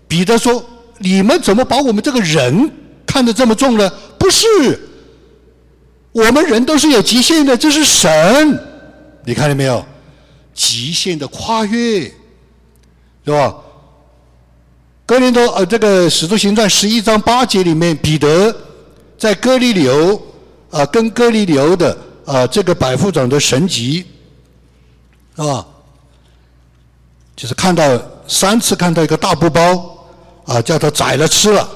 彼得说。你们怎么把我们这个人看得这么重呢？不是，我们人都是有极限的，这是神，你看见没有？极限的跨越，是吧？哥林多呃，这个使徒行传十一章八节里面，彼得在哥利流啊，跟哥利流的啊这个百夫长的神迹，是吧？就是看到三次看到一个大布包，啊，叫他宰了吃了。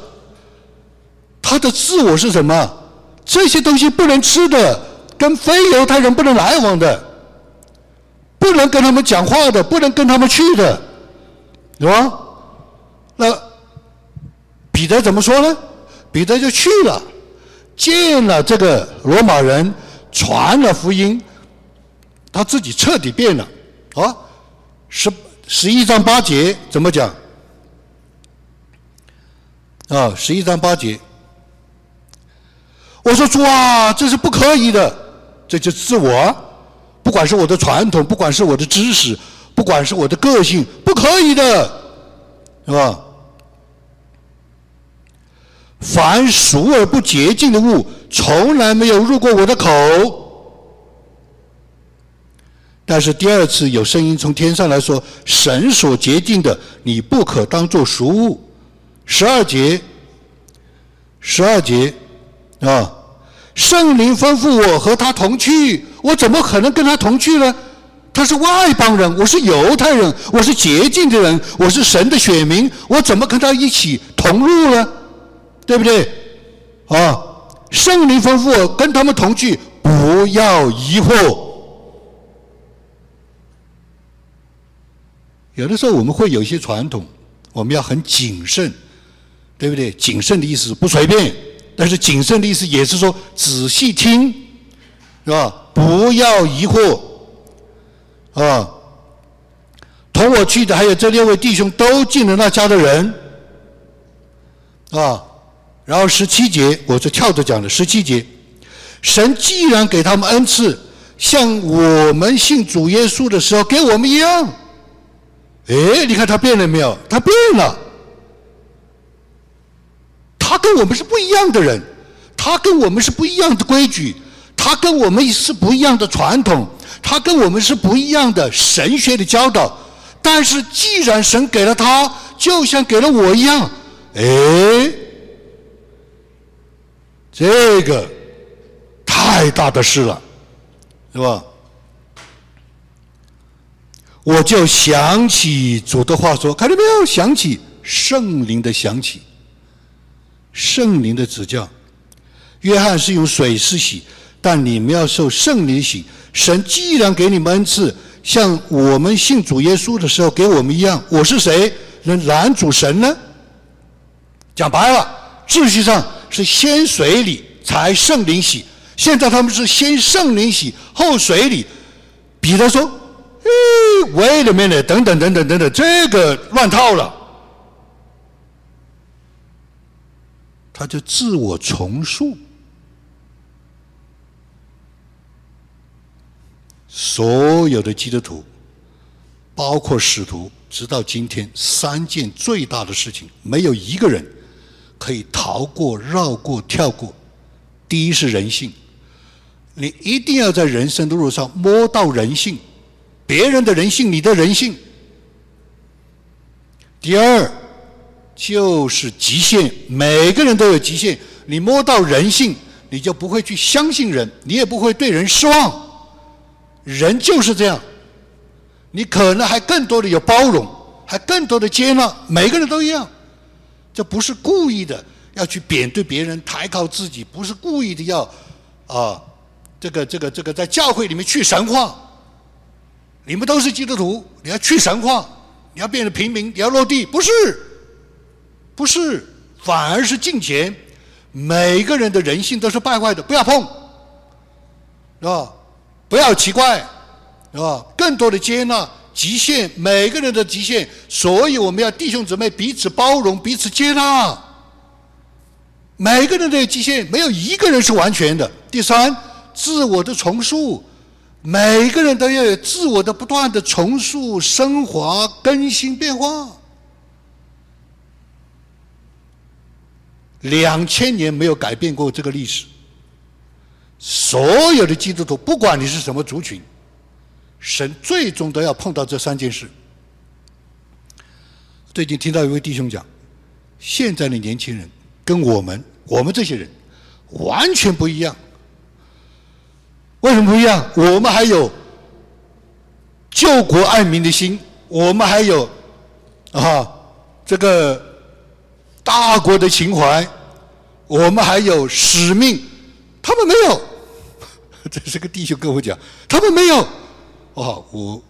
他的自我是什么？这些东西不能吃的，跟非犹太人不能来往的，不能跟他们讲话的，不能跟他们去的，是吧？那彼得怎么说呢？彼得就去了，见了这个罗马人，传了福音，他自己彻底变了。啊，十十一章八节怎么讲？啊，十一章八节。我说主啊，这是不可以的，这就自我，不管是我的传统，不管是我的知识，不管是我的个性，不可以的，是吧？凡熟而不洁净的物，从来没有入过我的口。但是第二次有声音从天上来说：“神所洁净的，你不可当作熟物。”十二节，十二节。啊！圣灵吩咐我和他同去，我怎么可能跟他同去呢？他是外邦人，我是犹太人，我是洁净的人，我是神的选民，我怎么跟他一起同路呢？对不对？啊！圣灵吩咐我跟他们同去，不要疑惑。有的时候我们会有一些传统，我们要很谨慎，对不对？谨慎的意思不随便。但是谨慎的意思也是说仔细听，是吧？不要疑惑，啊。同我去的还有这六位弟兄都进了那家的人，啊。然后十七节我就跳着讲的十七节，神既然给他们恩赐，像我们信主耶稣的时候给我们一样，哎，你看他变了没有？他变了。他跟我们是不一样的人，他跟我们是不一样的规矩，他跟我们是不一样的传统，他跟我们是不一样的神学的教导。但是，既然神给了他，就像给了我一样，哎，这个太大的事了，是吧？我就想起主的话说，看到没有？想起圣灵的想起。圣灵的指教，约翰是用水施洗，但你们要受圣灵洗。神既然给你们恩赐，像我们信主耶稣的时候给我们一样，我是谁能拦阻神呢？讲白了，秩序上是先水里才圣灵洗，现在他们是先圣灵洗后水里。彼得说：“哎，为了面的，等等等等等等，这个乱套了。”他就自我重塑，所有的基督徒，包括使徒，直到今天，三件最大的事情，没有一个人可以逃过、绕过、跳过。第一是人性，你一定要在人生的路上摸到人性，别人的人性，你的人性。第二。就是极限，每个人都有极限。你摸到人性，你就不会去相信人，你也不会对人失望。人就是这样，你可能还更多的有包容，还更多的接纳，每个人都一样。这不是故意的要去贬对别人，抬高自己，不是故意的要啊，这个这个这个在教会里面去神话。你们都是基督徒，你要去神话，你要变成平民，你要落地，不是。不是，反而是敬虔。每个人的人性都是败坏的，不要碰，是吧？不要奇怪，是吧？更多的接纳极限，每个人的极限。所以我们要弟兄姊妹彼此包容，彼此接纳。每个人都有极限，没有一个人是完全的。第三，自我的重塑，每个人都要有自我的不断的重塑、升华、更新、变化。两千年没有改变过这个历史。所有的基督徒，不管你是什么族群，神最终都要碰到这三件事。最近听到一位弟兄讲，现在的年轻人跟我们我们这些人完全不一样。为什么不一样？我们还有救国爱民的心，我们还有啊这个大国的情怀，我们还有使命，他们没有。[LAUGHS] 这是个弟兄跟我讲，他们没有。哦，我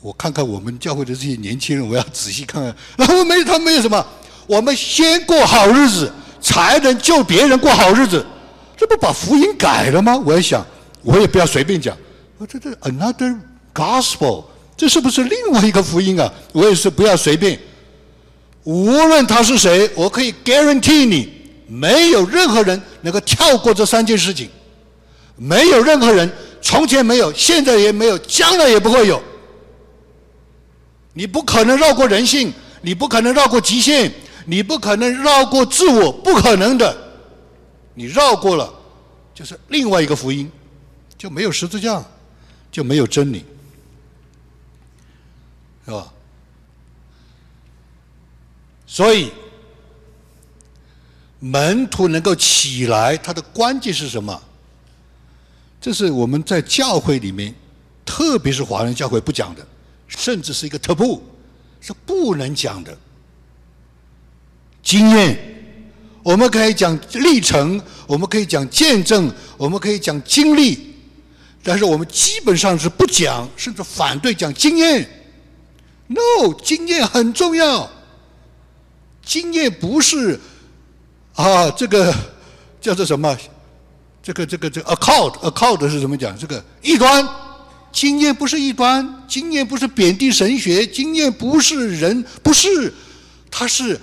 我看看我们教会的这些年轻人，我要仔细看看。然后没，他们没有什么。我们先过好日子，才能救别人过好日子。这不把福音改了吗？我也想，我也不要随便讲。我这这 another gospel，这是不是另外一个福音啊？我也是不要随便。无论他是谁，我可以 guarantee 你，没有任何人能够跳过这三件事情。没有任何人，从前没有，现在也没有，将来也不会有。你不可能绕过人性，你不可能绕过极限，你不可能绕过自我，不可能的。你绕过了，就是另外一个福音，就没有十字架，就没有真理，是吧？所以，门徒能够起来，他的关键是什么？这是我们在教会里面，特别是华人教会不讲的，甚至是一个特步，是不能讲的。经验，我们可以讲历程，我们可以讲见证，我们可以讲经历，但是我们基本上是不讲，甚至反对讲经验。No，经验很重要。经验不是啊，这个叫做什么？这个这个这个 account account 是怎么讲？这个异端经验不是异端，经验不是贬低神学，经验不是人，不是，他是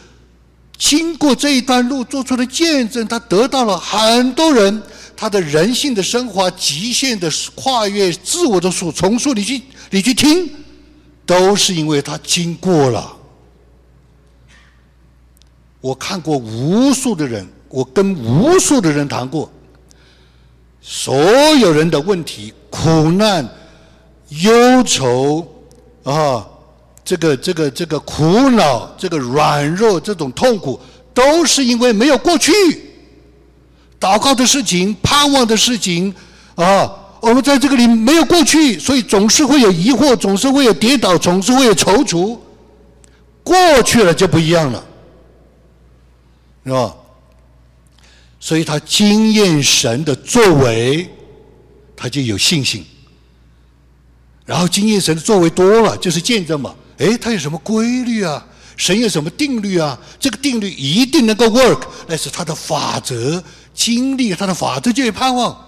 经过这一段路做出的见证，他得到了很多人，他的人性的升华、极限的跨越、自我的所重塑，你去你去听，都是因为他经过了。我看过无数的人，我跟无数的人谈过。所有人的问题、苦难、忧愁啊，这个、这个、这个苦恼、这个软弱、这种痛苦，都是因为没有过去。祷告的事情、盼望的事情啊，我们在这个里没有过去，所以总是会有疑惑，总是会有跌倒，总是会有踌躇。过去了就不一样了，是吧？所以他经验神的作为，他就有信心。然后经验神的作为多了，就是见证嘛。哎，他有什么规律啊？神有什么定律啊？这个定律一定能够 work，那是他的法则。经历他的法则就有盼望。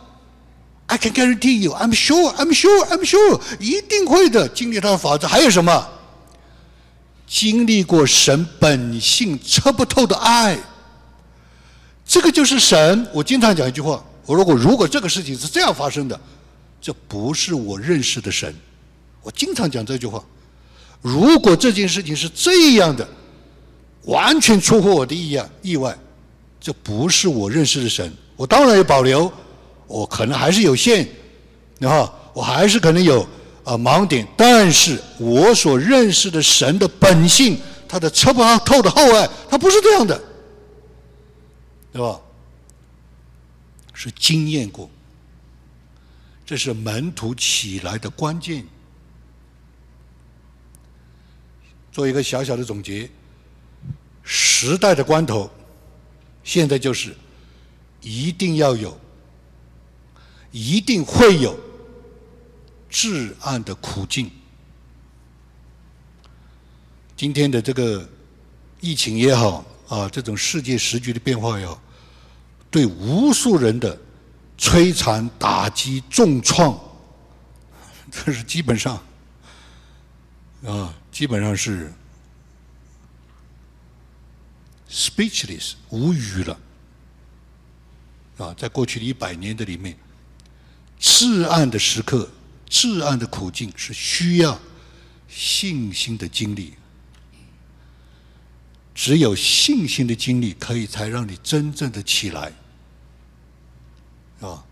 I can guarantee you, I'm sure, I'm sure, I'm sure，一定会的。经历他的法则，还有什么？经历过神本性测不透的爱。这个就是神。我经常讲一句话：我如果如果这个事情是这样发生的，这不是我认识的神。我经常讲这句话：如果这件事情是这样的，完全出乎我的意意外，这不是我认识的神。我当然有保留，我可能还是有限，啊，我还是可能有啊盲点。但是我所认识的神的本性，他的测不透的厚爱，他不是这样的。对吧？是经验过，这是门徒起来的关键。做一个小小的总结：时代的关头，现在就是一定要有，一定会有至暗的苦境。今天的这个疫情也好。啊，这种世界时局的变化要对无数人的摧残、打击、重创，这是基本上啊，基本上是 speechless 无语了啊！在过去的一百年的里面，至暗的时刻、至暗的苦境是需要信心的经历。只有信心的经历，可以才让你真正的起来，啊！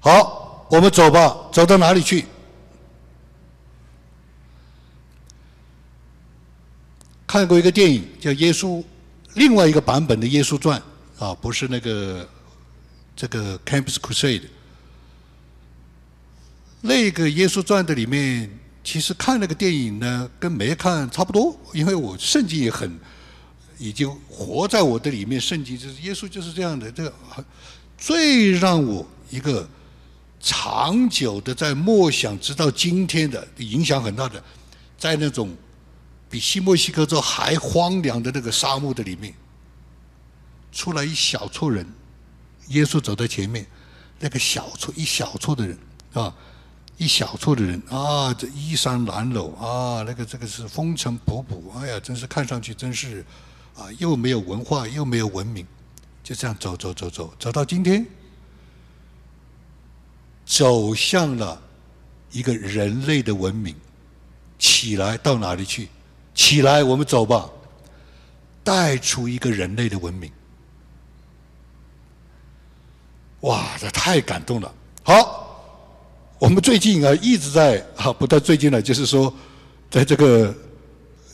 好，我们走吧，走到哪里去？看过一个电影叫《耶稣》，另外一个版本的《耶稣传》，啊，不是那个这个 Campus Crusade。那个《耶稣传》的里面，其实看那个电影呢，跟没看差不多，因为我圣经也很已经活在我的里面，圣经就是耶稣就是这样的。这个最让我一个长久的在默想，直到今天的影响很大的，在那种比新墨西哥州还荒凉的那个沙漠的里面，出来一小撮人，耶稣走在前面，那个小撮一小撮的人啊。一小撮的人啊，这衣衫褴褛啊，那个这个是风尘仆仆，哎呀，真是看上去真是啊，又没有文化，又没有文明，就这样走走走走，走到今天，走向了一个人类的文明，起来到哪里去？起来，我们走吧，带出一个人类的文明。哇，这太感动了。好。我们最近啊一直在啊，不但最近呢，就是说，在这个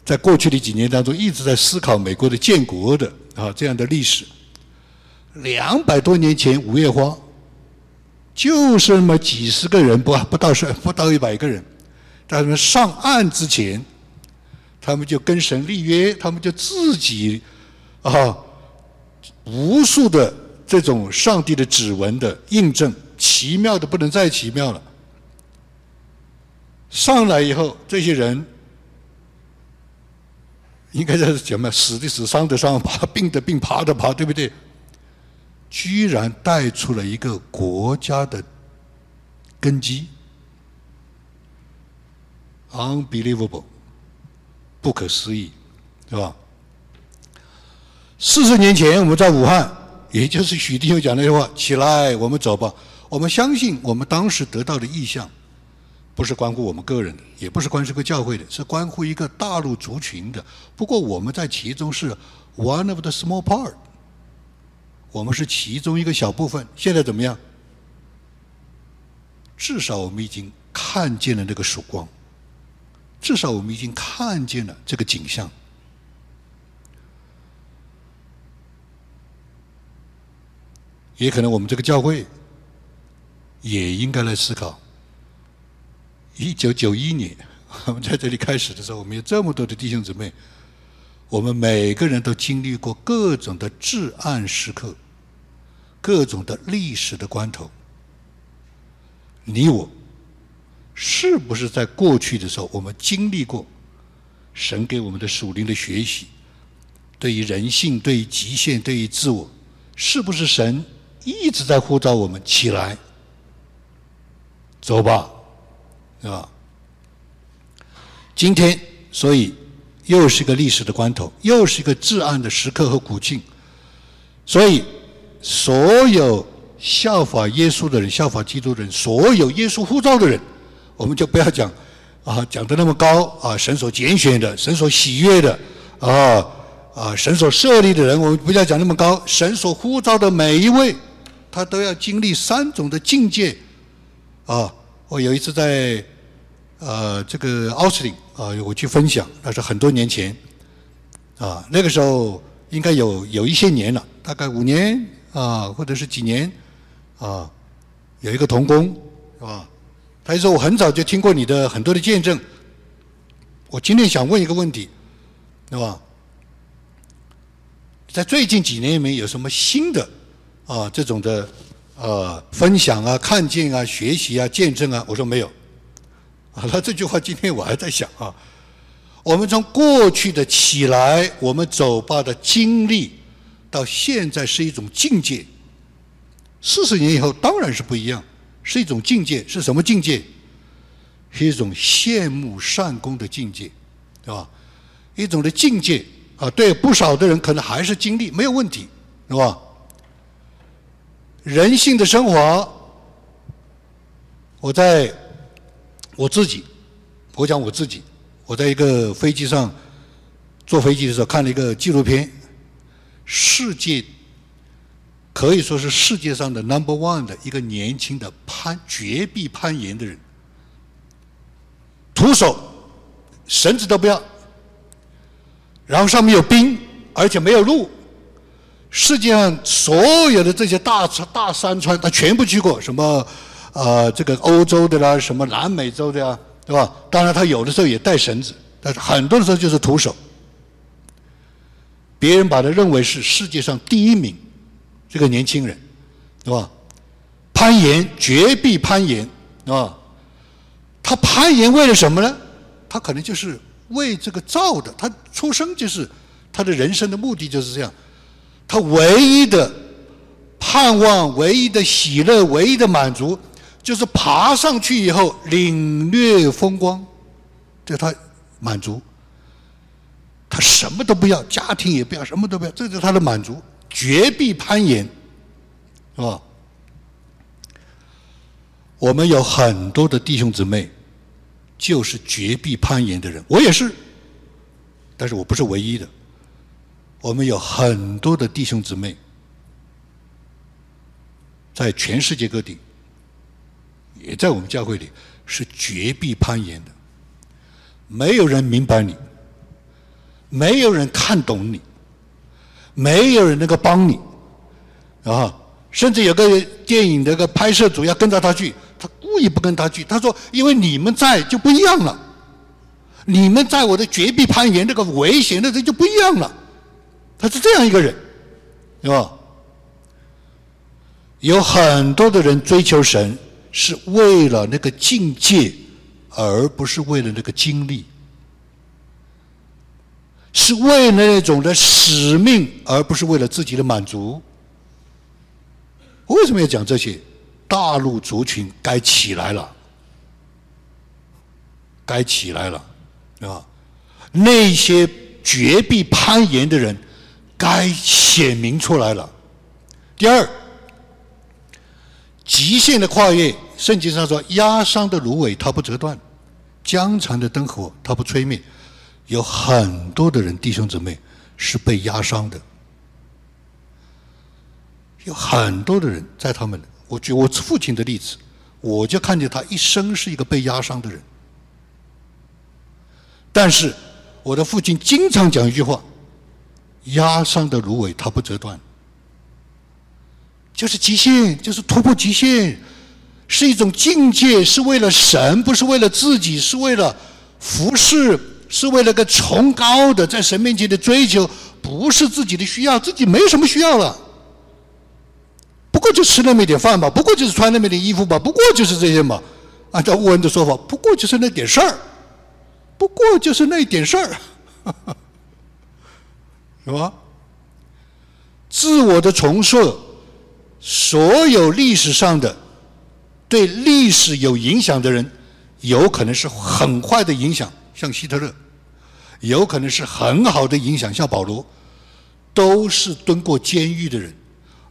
在过去的几年当中，一直在思考美国的建国的啊这样的历史。两百多年前，五月花就是那么几十个人，不不到是不到一百个人，在他们上岸之前，他们就跟神立约，他们就自己啊无数的这种上帝的指纹的印证，奇妙的不能再奇妙了。上来以后，这些人应该是什么？死的死，伤的伤，爬病的病，爬的爬，对不对？居然带出了一个国家的根基，unbelievable，不可思议，是吧？四十年前，我们在武汉，也就是许弟兄讲那句话：“起来，我们走吧。”我们相信，我们当时得到的意向。不是关乎我们个人的，也不是关乎个教会的，是关乎一个大陆族群的。不过我们在其中是 one of the small part，我们是其中一个小部分。现在怎么样？至少我们已经看见了那个曙光，至少我们已经看见了这个景象。也可能我们这个教会也应该来思考。一九九一年，我 [LAUGHS] 们在这里开始的时候，我们有这么多的弟兄姊妹，我们每个人都经历过各种的至暗时刻，各种的历史的关头。你我，是不是在过去的时候，我们经历过神给我们的属灵的学习？对于人性，对于极限，对于自我，是不是神一直在呼召我们起来，走吧？是吧？今天，所以又是一个历史的关头，又是一个至暗的时刻和古境。所以，所有效法耶稣的人、效法基督的人、所有耶稣呼召的人，我们就不要讲啊，讲的那么高啊，神所拣选的、神所喜悦的啊啊，神所设立的人，我们不要讲那么高。神所呼召的每一位，他都要经历三种的境界啊。我有一次在呃这个奥斯汀啊，我去分享，那是很多年前啊，那个时候应该有有一些年了，大概五年啊，或者是几年啊，有一个童工是吧？他就说我很早就听过你的很多的见证，我今天想问一个问题，是吧？在最近几年里面有什么新的啊这种的？呃，分享啊，看见啊，学习啊，见证啊，我说没有。啊，[LAUGHS] 那这句话今天我还在想啊。我们从过去的起来，我们走吧的经历，到现在是一种境界。四十年以后当然是不一样，是一种境界，是什么境界？是一种羡慕善功的境界，对吧？一种的境界啊，对不少的人可能还是经历没有问题，是吧？人性的升华，我在我自己，我讲我自己，我在一个飞机上坐飞机的时候看了一个纪录片，世界可以说是世界上的 number one 的一个年轻的攀绝壁攀岩的人，徒手绳子都不要，然后上面有冰，而且没有路，世界上所有的这些大大山川，他全部去过，什么呃这个欧洲的啦，什么南美洲的呀，对吧？当然他有的时候也带绳子，但是很多的时候就是徒手。别人把他认为是世界上第一名，这个年轻人，对吧？攀岩，绝壁攀岩，啊，他攀岩为了什么呢？他可能就是为这个造的，他出生就是他的人生的目的就是这样。他唯一的盼望、唯一的喜乐、唯一的满足，就是爬上去以后领略风光，这他满足。他什么都不要，家庭也不要，什么都不要，这是他的满足。绝壁攀岩，是吧？我们有很多的弟兄姊妹，就是绝壁攀岩的人，我也是，但是我不是唯一的。我们有很多的弟兄姊妹，在全世界各地，也在我们教会里是绝壁攀岩的。没有人明白你，没有人看懂你，没有人能够帮你，啊！甚至有个电影的个拍摄组要跟着他去，他故意不跟他去。他说：“因为你们在就不一样了，你们在我的绝壁攀岩这个危险的这就不一样了。”他是这样一个人，对吧？有很多的人追求神，是为了那个境界，而不是为了那个经历；是为了那种的使命，而不是为了自己的满足。为什么要讲这些？大陆族群该起来了，该起来了，啊！那些绝壁攀岩的人。该显明出来了。第二，极限的跨越，圣经上说：“压伤的芦苇它不折断，江长的灯火它不吹灭。”有很多的人，弟兄姊妹是被压伤的。有很多的人在他们，我举我父亲的例子，我就看见他一生是一个被压伤的人。但是我的父亲经常讲一句话。压伤的芦苇，它不折断，就是极限，就是突破极限，是一种境界，是为了神，不是为了自己，是为了服侍，是为了个崇高的在神面前的追求，不是自己的需要，自己没什么需要了，不过就吃那么一点饭吧，不过就是穿那么点衣服吧，不过就是这些嘛。按照沃恩的说法，不过就是那点事儿，不过就是那点事儿。是吧？自我的重塑，所有历史上的对历史有影响的人，有可能是很坏的影响，像希特勒；有可能是很好的影响，像保罗，都是蹲过监狱的人，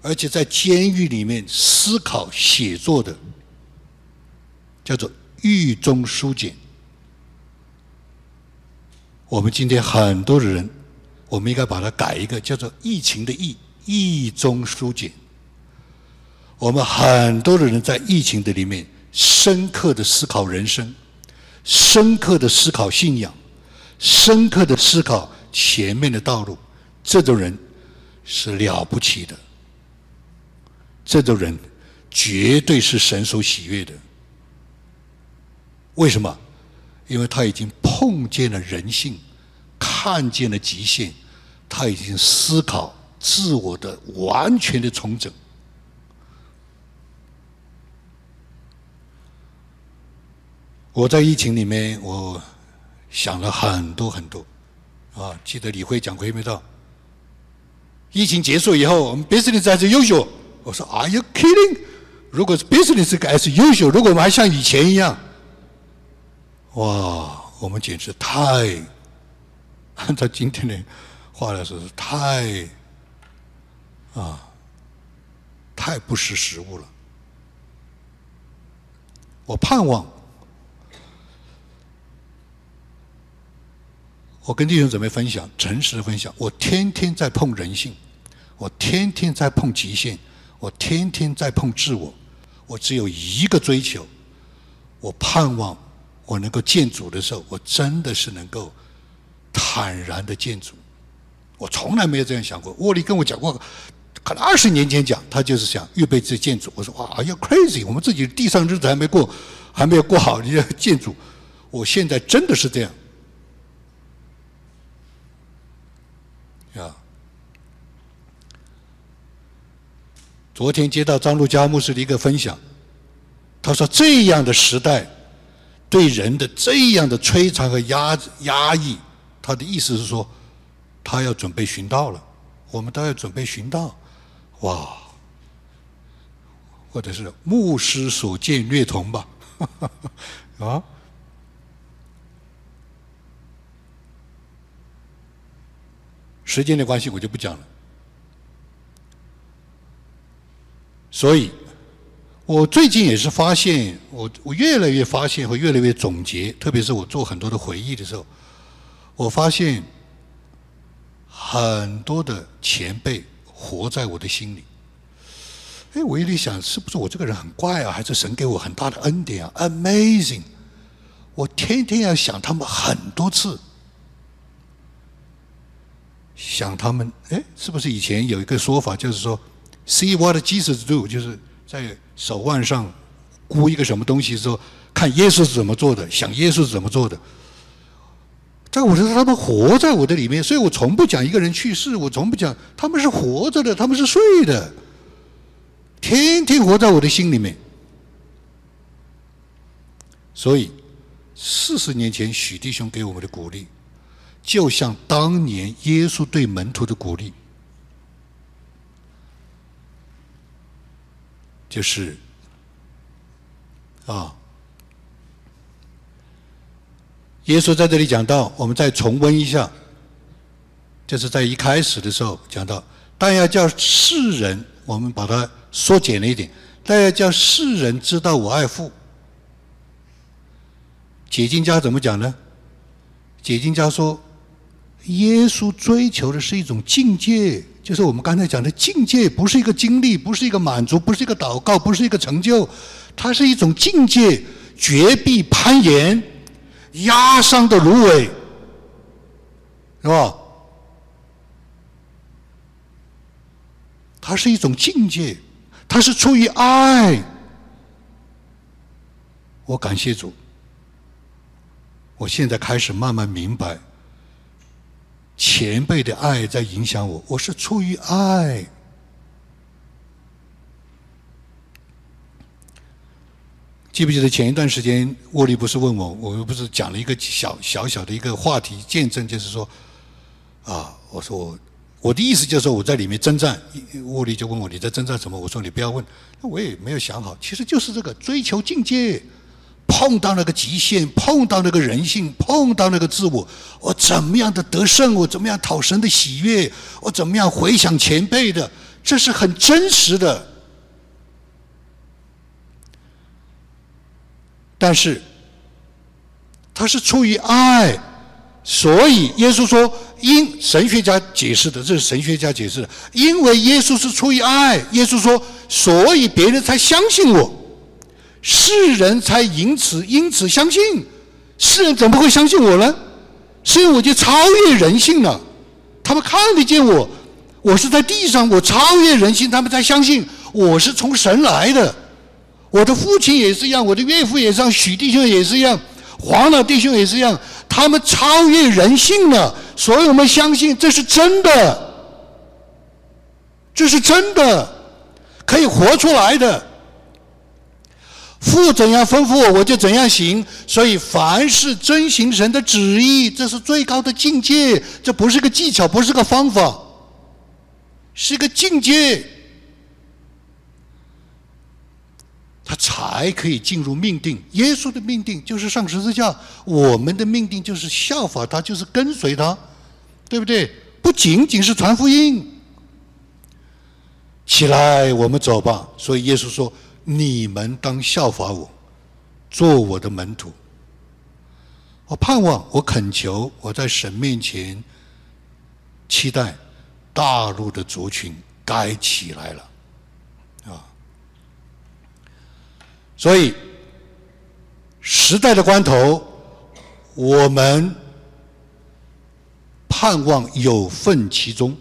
而且在监狱里面思考写作的，叫做狱中书简。我们今天很多的人。我们应该把它改一个叫做“疫情”的“疫”，疫中疏解。我们很多的人在疫情的里面，深刻的思考人生，深刻的思考信仰，深刻的思考前面的道路。这种人是了不起的，这种人绝对是神所喜悦的。为什么？因为他已经碰见了人性。看见了极限，他已经思考自我的完全的重整。我在疫情里面，我想了很多很多，啊，记得李辉讲过没到？疫情结束以后，我们 business 还是优秀。我说，Are you kidding？如果是 business 还是优秀，如果我们还像以前一样，哇，我们简直太…… [LAUGHS] 按照今天的话来说，是太啊，太不识时务了。我盼望，我跟弟兄姊妹分享，诚实的分享。我天天在碰人性，我天天在碰极限，我天天在碰自我。我只有一个追求，我盼望我能够见主的时候，我真的是能够。坦然的建筑，我从来没有这样想过。沃利跟我讲过，可能二十年前讲，他就是想预备这建筑。我说哇，you crazy！我们自己地上日子还没过，还没有过好，你要建筑。我现在真的是这样。啊！昨天接到张路佳牧师的一个分享，他说这样的时代，对人的这样的摧残和压压抑，他的意思是说，他要准备寻道了，我们都要准备寻道，哇！或者是牧师所见略同吧，[LAUGHS] 啊？时间的关系，我就不讲了。所以，我最近也是发现，我我越来越发现和越来越总结，特别是我做很多的回忆的时候，我发现很多的前辈活在我的心里。哎，我有点想，是不是我这个人很怪啊？还是神给我很大的恩典啊？Amazing！我天天要想他们很多次。想他们，哎，是不是以前有一个说法，就是说，see what Jesus do，就是在手腕上箍一个什么东西的时候，看耶稣是怎么做的，想耶稣是怎么做的。在我觉得他们活在我的里面，所以我从不讲一个人去世，我从不讲他们是活着的，他们是睡的，天天活在我的心里面。所以四十年前许弟兄给我们的鼓励。就像当年耶稣对门徒的鼓励，就是啊，耶稣在这里讲到，我们再重温一下，就是在一开始的时候讲到，但要叫世人，我们把它缩减了一点，但要叫世人知道我爱父。解经家怎么讲呢？解经家说。耶稣追求的是一种境界，就是我们刚才讲的境界，不是一个经历，不是一个满足，不是一个祷告，不是一个成就，它是一种境界，绝壁攀岩，压伤的芦苇，是吧？它是一种境界，它是出于爱。我感谢主，我现在开始慢慢明白。前辈的爱在影响我，我是出于爱。记不记得前一段时间，沃利不是问我，我又不是讲了一个小小小的一个话题见证，就是说，啊，我说我我的意思就是说我在里面征战，沃利就问我你在征战什么？我说你不要问，我也没有想好，其实就是这个追求境界。碰到那个极限，碰到那个人性，碰到那个自我，我怎么样的得胜？我怎么样讨神的喜悦？我怎么样回想前辈的？这是很真实的。但是，他是出于爱，所以耶稣说：“因神学家解释的，这是神学家解释的，因为耶稣是出于爱。耶稣说，所以别人才相信我。”世人才因此因此相信，世人怎么会相信我呢？所以我就超越人性了，他们看得见我，我是在地上，我超越人性，他们才相信我是从神来的。我的父亲也是一样，我的岳父也是一样，许弟兄也是一样，黄老弟兄也是一样，他们超越人性了，所以我们相信这是真的，这是真的，可以活出来的。父怎样吩咐我，我就怎样行。所以凡是遵行神的旨意，这是最高的境界。这不是个技巧，不是个方法，是个境界。他才可以进入命定。耶稣的命定就是上十字架，我们的命定就是效法他，就是跟随他，对不对？不仅仅是传福音。起来，我们走吧。所以耶稣说。你们当效法我，做我的门徒。我盼望，我恳求，我在神面前期待大陆的族群该起来了，所以时代的关头，我们盼望有份其中，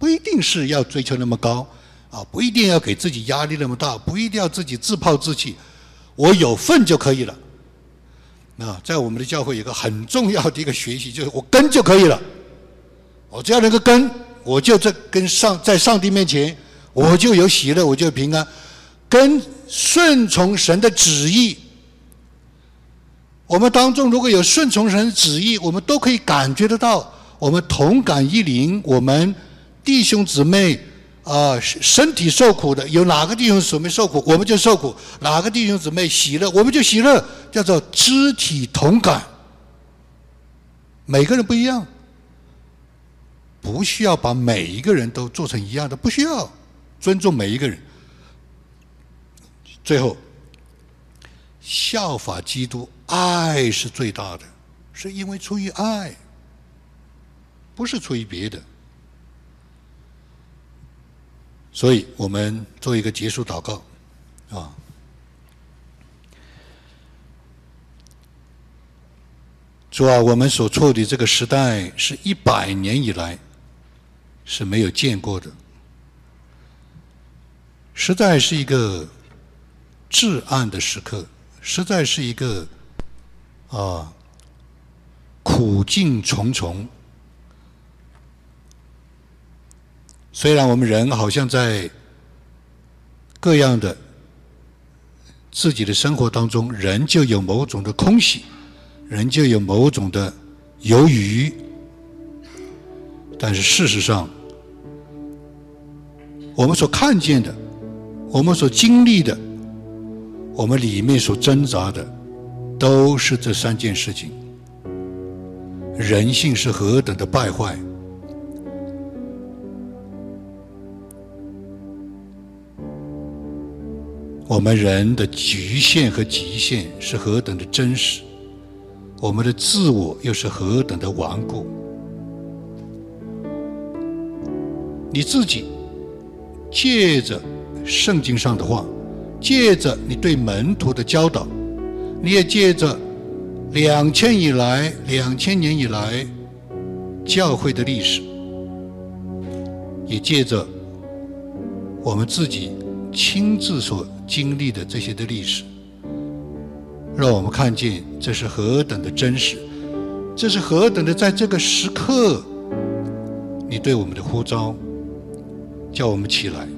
不一定是要追求那么高啊，不一定要给自己压力那么大，不一定要自己自暴自弃，我有份就可以了。啊，在我们的教会有个很重要的一个学习，就是我跟就可以了。我只要能够跟，我就在跟上，在上帝面前，我就有喜乐，我就平安。跟顺从神的旨意，我们当中如果有顺从神的旨意，我们都可以感觉得到，我们同感一灵，我们弟兄姊妹啊，身体受苦的，有哪个弟兄姊妹受苦，我们就受苦；哪个弟兄姊妹喜乐，我们就喜乐，叫做肢体同感。每个人不一样。不需要把每一个人都做成一样的，不需要尊重每一个人。最后，效法基督，爱是最大的，是因为出于爱，不是出于别的。所以我们做一个结束祷告，啊，主啊，我们所处的这个时代是一百年以来。是没有见过的，实在是一个至暗的时刻，实在是一个啊苦境重重。虽然我们人好像在各样的自己的生活当中，人就有某种的空隙，人就有某种的犹豫，但是事实上。我们所看见的，我们所经历的，我们里面所挣扎的，都是这三件事情。人性是何等的败坏，我们人的局限和极限是何等的真实，我们的自我又是何等的顽固。你自己。借着圣经上的话，借着你对门徒的教导，你也借着两千以来、两千年以来教会的历史，也借着我们自己亲自所经历的这些的历史，让我们看见这是何等的真实，这是何等的在这个时刻，你对我们的呼召。叫我们起来，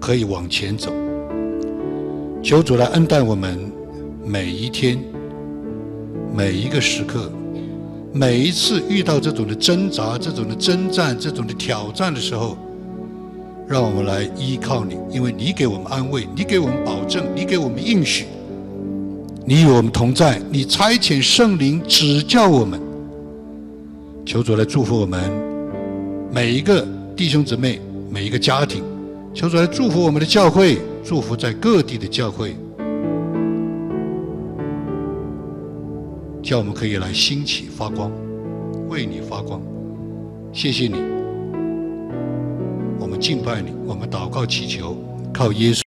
可以往前走。求主来恩待我们每一天、每一个时刻、每一次遇到这种的挣扎、这种的征战、这种的挑战的时候，让我们来依靠你，因为你给我们安慰，你给我们保证，你给我们应许，你与我们同在，你差遣圣灵指教我们。求主来祝福我们。每一个弟兄姊妹，每一个家庭，求主来祝福我们的教会，祝福在各地的教会，叫我们可以来兴起发光，为你发光。谢谢你，我们敬拜你，我们祷告祈求，靠耶稣。